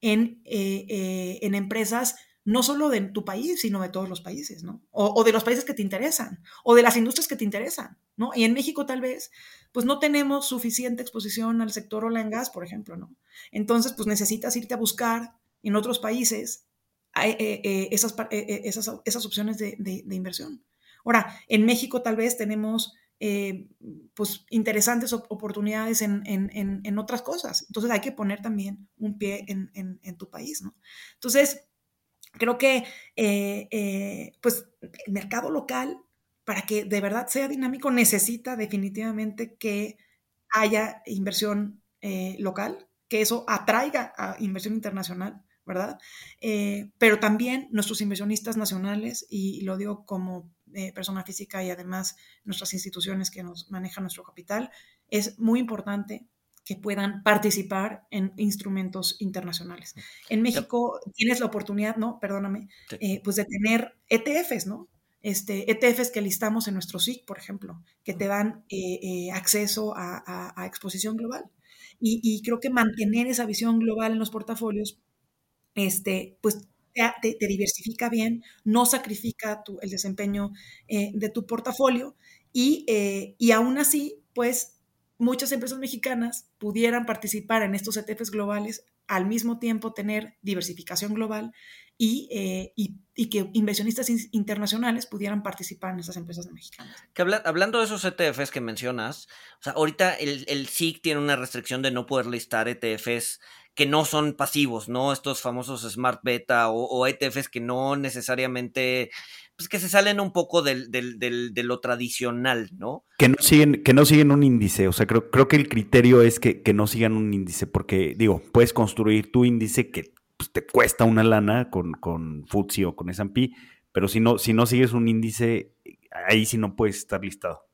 en, eh, eh, en, empresas no solo de tu país, sino de todos los países, ¿no? O, de los países que te interesan, o de las industrias que te interesan, ¿no? Y en México tal vez, pues no tenemos suficiente exposición al sector oil and gas, por ejemplo, ¿no? Entonces, pues necesitas irte a buscar en otros países esas, esas, esas, opciones de, de inversión. Ahora, en México tal vez tenemos eh, pues interesantes oportunidades en, otras cosas. Entonces hay que poner también un pie en, tu país, ¿no? Entonces, creo que eh, eh, pues el mercado local, para que de verdad sea dinámico, necesita definitivamente que haya inversión local, que eso atraiga a inversión internacional. ¿verdad? pero también nuestros inversionistas nacionales, y lo digo como persona física y además nuestras instituciones que nos manejan nuestro capital, es muy importante que puedan participar en instrumentos internacionales. En México tienes la oportunidad, ¿no? Perdóname, eh, pues de tener ETFs, ¿no? Este, ETFs que listamos en nuestro SIC, por ejemplo, que te dan eh, eh, acceso a, exposición global. Y, y, creo que mantener esa visión global en los portafolios, este, pues te, diversifica bien, no sacrifica el desempeño eh, de tu portafolio y, eh, y aún así, pues muchas empresas mexicanas pudieran participar en estos ETFs globales, al mismo tiempo tener diversificación global y, eh, y, que inversionistas internacionales pudieran participar en esas empresas mexicanas. Hablando de esos ETFs que mencionas, o sea, ahorita el, el SIC tiene una restricción de no poder listar ETFs que no son pasivos, ¿no? Estos famosos Smart Beta o, ETFs que no necesariamente pues que se salen un poco del, del, del, de lo tradicional, ¿no? Que no siguen, que no siguen un índice. O sea, creo, creo que el criterio es que, que no sigan un índice, porque, digo, puedes construir tu índice que pues, te cuesta una lana con, con FTSE o con S&P, pero si no, si no sigues un índice, ahí sí no puedes estar listado.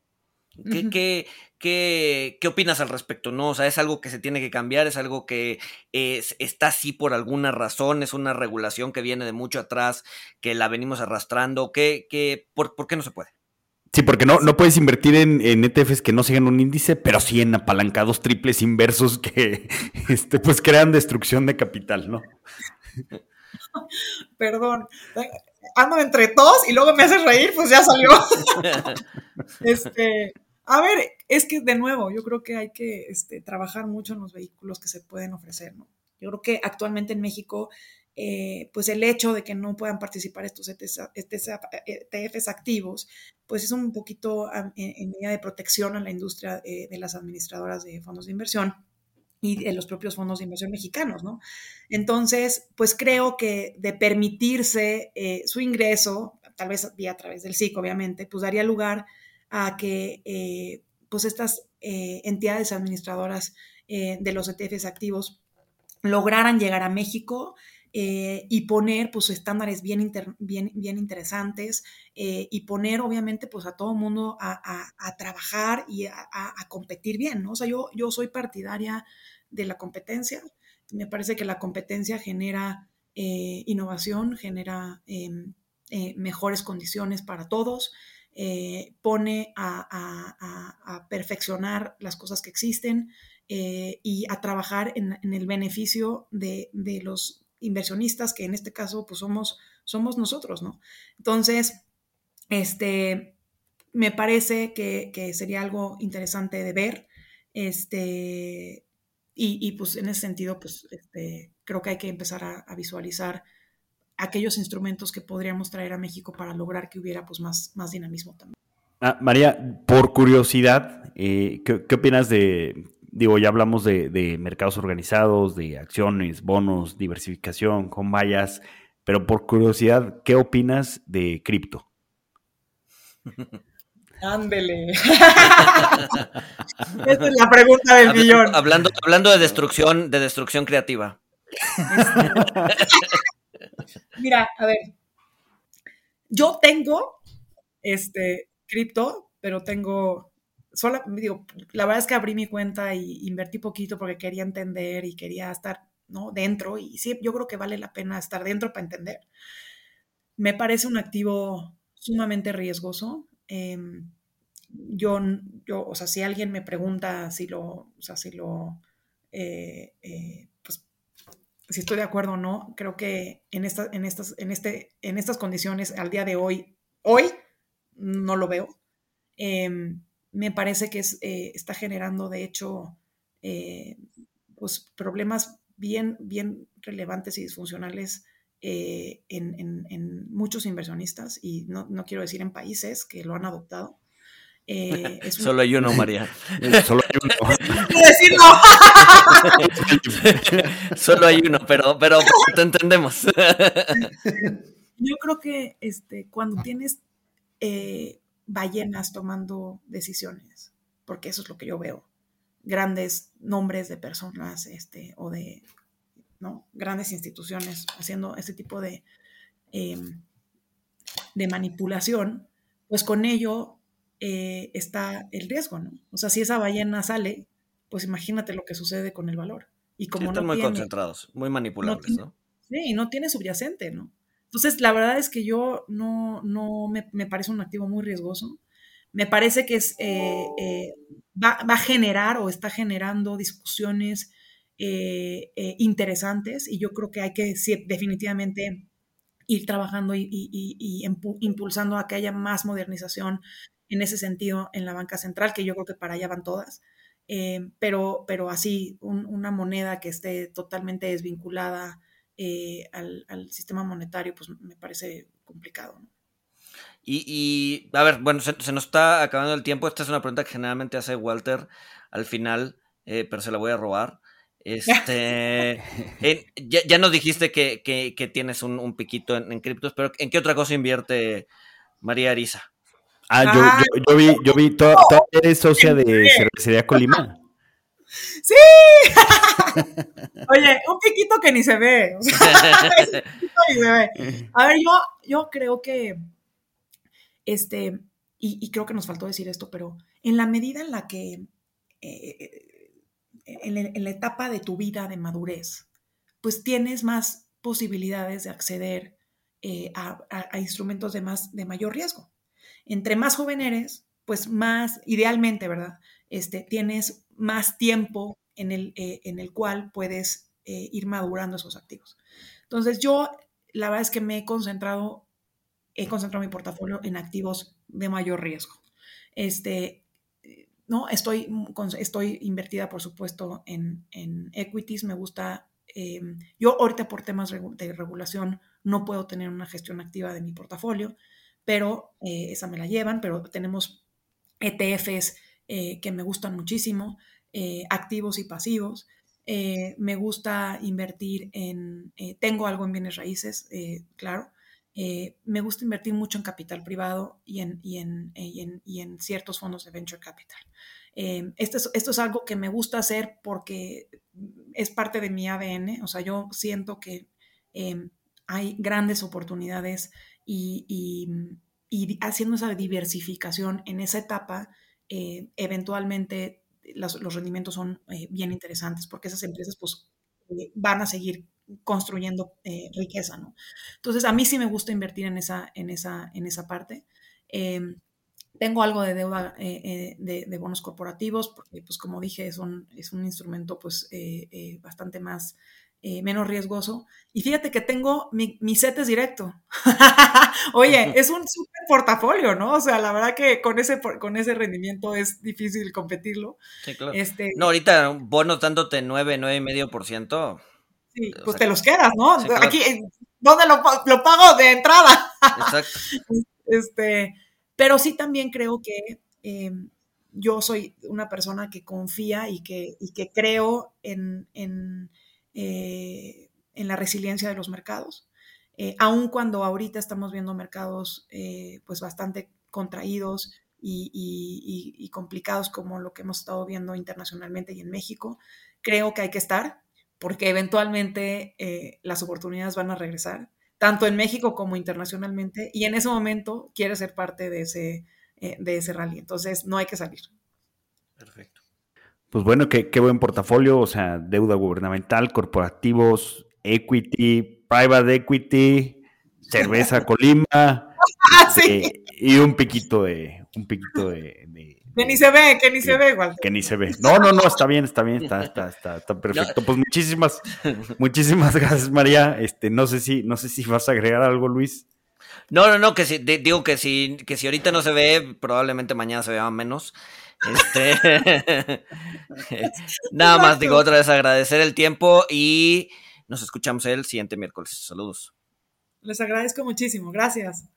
¿Qué, qué, qué, qué, opinas al respecto? ¿No? O sea, ¿es algo que se tiene que cambiar? ¿Es algo que es, está así por alguna razón? ¿Es una regulación que viene de mucho atrás, que la venimos arrastrando? ¿Qué, qué, por, por, qué no se puede? Sí, porque no, no puedes invertir en, en, ETFs que no sigan un índice, pero sí en apalancados triples inversos que (laughs) este, pues crean destrucción de capital, ¿no? (laughs) Perdón, ando entre tos y luego me haces reír, pues ya salió. (laughs) este, a ver, es que de nuevo, yo creo que hay que este, trabajar mucho en los vehículos que se pueden ofrecer, ¿no? Yo creo que actualmente en México, eh, pues el hecho de que no puedan participar estos ETFs activos, pues es un poquito en, medida de protección a la industria eh, de las administradoras de fondos de inversión y de los propios fondos de inversión mexicanos, ¿no? Entonces, pues creo que de permitirse eh, su ingreso, tal vez vía a través del SIC, obviamente, pues daría lugar que eh, pues estas eh, entidades administradoras eh, de los ETFs activos lograran llegar a México y poner pues estándares bien, inter, bien, bien interesantes y poner obviamente pues a todo mundo a, a, a, trabajar y a, a, competir bien, ¿no? O sea, yo, yo soy partidaria de la competencia, me parece que la competencia genera innovación, genera em, mejores condiciones para todos, pone a, perfeccionar las cosas que existen y a trabajar en, el beneficio de, los inversionistas, que en este caso pues somos, somos nosotros, ¿no? Entonces, este, me parece que, que sería algo interesante de ver, este, y, y, pues en ese sentido, pues este, creo que hay que empezar a, visualizar aquellos instrumentos que podríamos traer a México para lograr que hubiera pues más, más dinamismo también. Ah, María, por curiosidad, eh, ¿qué, ¿qué, opinas de digo, ya hablamos de, de, mercados organizados, de acciones, bonos, diversificación, con vallas, pero por curiosidad, ¿qué opinas de cripto? (laughs) Ándele. (laughs) Esa es la pregunta del millón. Hablando, hablando de destrucción, de destrucción creativa. (laughs) Mira, a ver. Yo tengo este cripto, pero tengo sola, digo, la verdad es que abrí mi cuenta y invertí poquito porque quería entender y quería estar ¿no? dentro y sí, yo creo que vale la pena estar dentro para entender. Me parece un activo sumamente riesgoso. Eh, yo, yo, o sea, si alguien me pregunta si lo, o sea, si lo, eh, eh, si estoy de acuerdo o no, creo que en, esta, en, estas, en, este, en estas condiciones, al día de hoy, hoy, no lo veo. Eh, me parece que es, eh, está generando, de hecho, eh, pues problemas bien, bien relevantes y disfuncionales eh, en, en, en, muchos inversionistas, y no, no, quiero decir en países que lo han adoptado. Es Solo hay uno, María. (laughs) Solo hay uno. decir no. (laughs) Solo hay uno, pero, pero te entendemos. (laughs) Yo creo que este, cuando tienes ballenas tomando decisiones, porque eso es lo que yo veo. Grandes nombres de personas este, o de ¿no? grandes instituciones haciendo este tipo de, eh, de manipulación, pues con ello eh, está el riesgo, ¿no? O sea, si esa ballena sale, pues imagínate lo que sucede con el valor. Y como sí, están no muy tiene, concentrados, muy manipulables, no, tiene, ¿no? Sí, y no tiene subyacente, ¿no? Entonces, la verdad es que yo no, no me, me parece un activo muy riesgoso. Me parece que es, eh, eh, va, va, a generar o está generando discusiones eh, interesantes y yo creo que hay que sí, definitivamente ir trabajando y, y, y, impulsando a que haya más modernización en ese sentido en la banca central, que yo creo que para allá van todas. Eh, pero, pero así, un, una moneda que esté totalmente desvinculada eh, al, sistema monetario, pues me parece complicado. Y, a ver, bueno, se, nos está acabando el tiempo. Esta es una pregunta que generalmente hace Walter al final, eh, pero se la voy a robar. Este, (laughs) ya, nos dijiste que, tienes un, piquito en, criptos, pero ¿en qué otra cosa invierte María Arisa? Ah, yo, ah, yo, vi, yo vi, toda, eres socia de Cervecería (laughs) Colima. ¡Sí! (laughs) Oye, un piquito que (laughs) ni se ve. A ver, yo, yo creo que, este, y, creo que nos faltó decir esto, pero en la medida en la que, eh, en, la etapa de tu vida de madurez, pues tienes más posibilidades de acceder eh, a, instrumentos de, más, de mayor riesgo. Entre más joven eres, pues más, idealmente, ¿verdad? Este, tienes más tiempo en el, eh, en el cual puedes eh, ir madurando esos activos. Entonces yo, la verdad es que me he concentrado, he concentrado mi portafolio en activos de mayor riesgo. Este, no, estoy, estoy invertida, por supuesto, en, equities, me gusta, em, yo ahorita por temas de regulación no puedo tener una gestión activa de mi portafolio, pero eh, esa me la llevan, pero tenemos ETFs que me gustan muchísimo. Eh, activos y pasivos. Eh, me gusta invertir en, eh, tengo algo en bienes raíces, claro. me gusta invertir mucho en capital privado y en, y en, y en, ciertos fondos de venture capital. Esto es, esto, es, algo que me gusta hacer porque es parte de mi ADN, o sea, yo siento que hay grandes oportunidades y, y, haciendo esa diversificación en esa etapa, eventualmente los, rendimientos son eh, bien interesantes porque esas empresas pues eh, van a seguir construyendo eh, riqueza, ¿no? Entonces, a mí sí me gusta invertir en esa, en esa, en esa parte. Em, tengo algo de deuda de, bonos corporativos, porque, pues, como dije, es un, es un instrumento, pues, bastante más eh, menos riesgoso. Y fíjate que tengo mi, mi set es directo. (laughs) Oye, es un súper portafolio, ¿no? O sea, la verdad que con ese, con ese rendimiento es difícil competirlo. Sí, claro. Este, no, ahorita bonos dándote 9, 9,5%. Sí, pues te los quedas, ¿no? Aquí, ¿dónde lo, lo, pago de entrada? Exacto. (laughs) este, pero sí también creo que em, yo soy una persona que confía y que, y que creo en, en eh, en la resiliencia de los mercados, eh, aun cuando ahorita estamos viendo mercados eh, pues bastante contraídos y, complicados como lo que hemos estado viendo internacionalmente y en México, creo que hay que estar porque eventualmente las oportunidades van a regresar, tanto en México como internacionalmente, y en ese momento quiere ser parte de ese, de ese rally. Entonces, no hay que salir. Perfecto. Pues bueno, qué, buen portafolio, o sea, deuda gubernamental, corporativos, equity, private equity, cerveza (laughs) Colima ah, eh, y un piquito de, un piquito de, que ni se ve, que ni se ve igual. Que ni se ve. No, no, no, está bien, está bien, está, está, está, perfecto. Pues muchísimas, muchísimas gracias, María. Este, no sé si, no sé si vas a agregar algo, Luis. No, no, no, que si, digo que si, que si ahorita no se ve, probablemente mañana se vea menos. Este, (laughs) (laughs) nada más digo otra vez agradecer el tiempo y nos escuchamos el siguiente miércoles. Saludos. Les agradezco muchísimo. Gracias.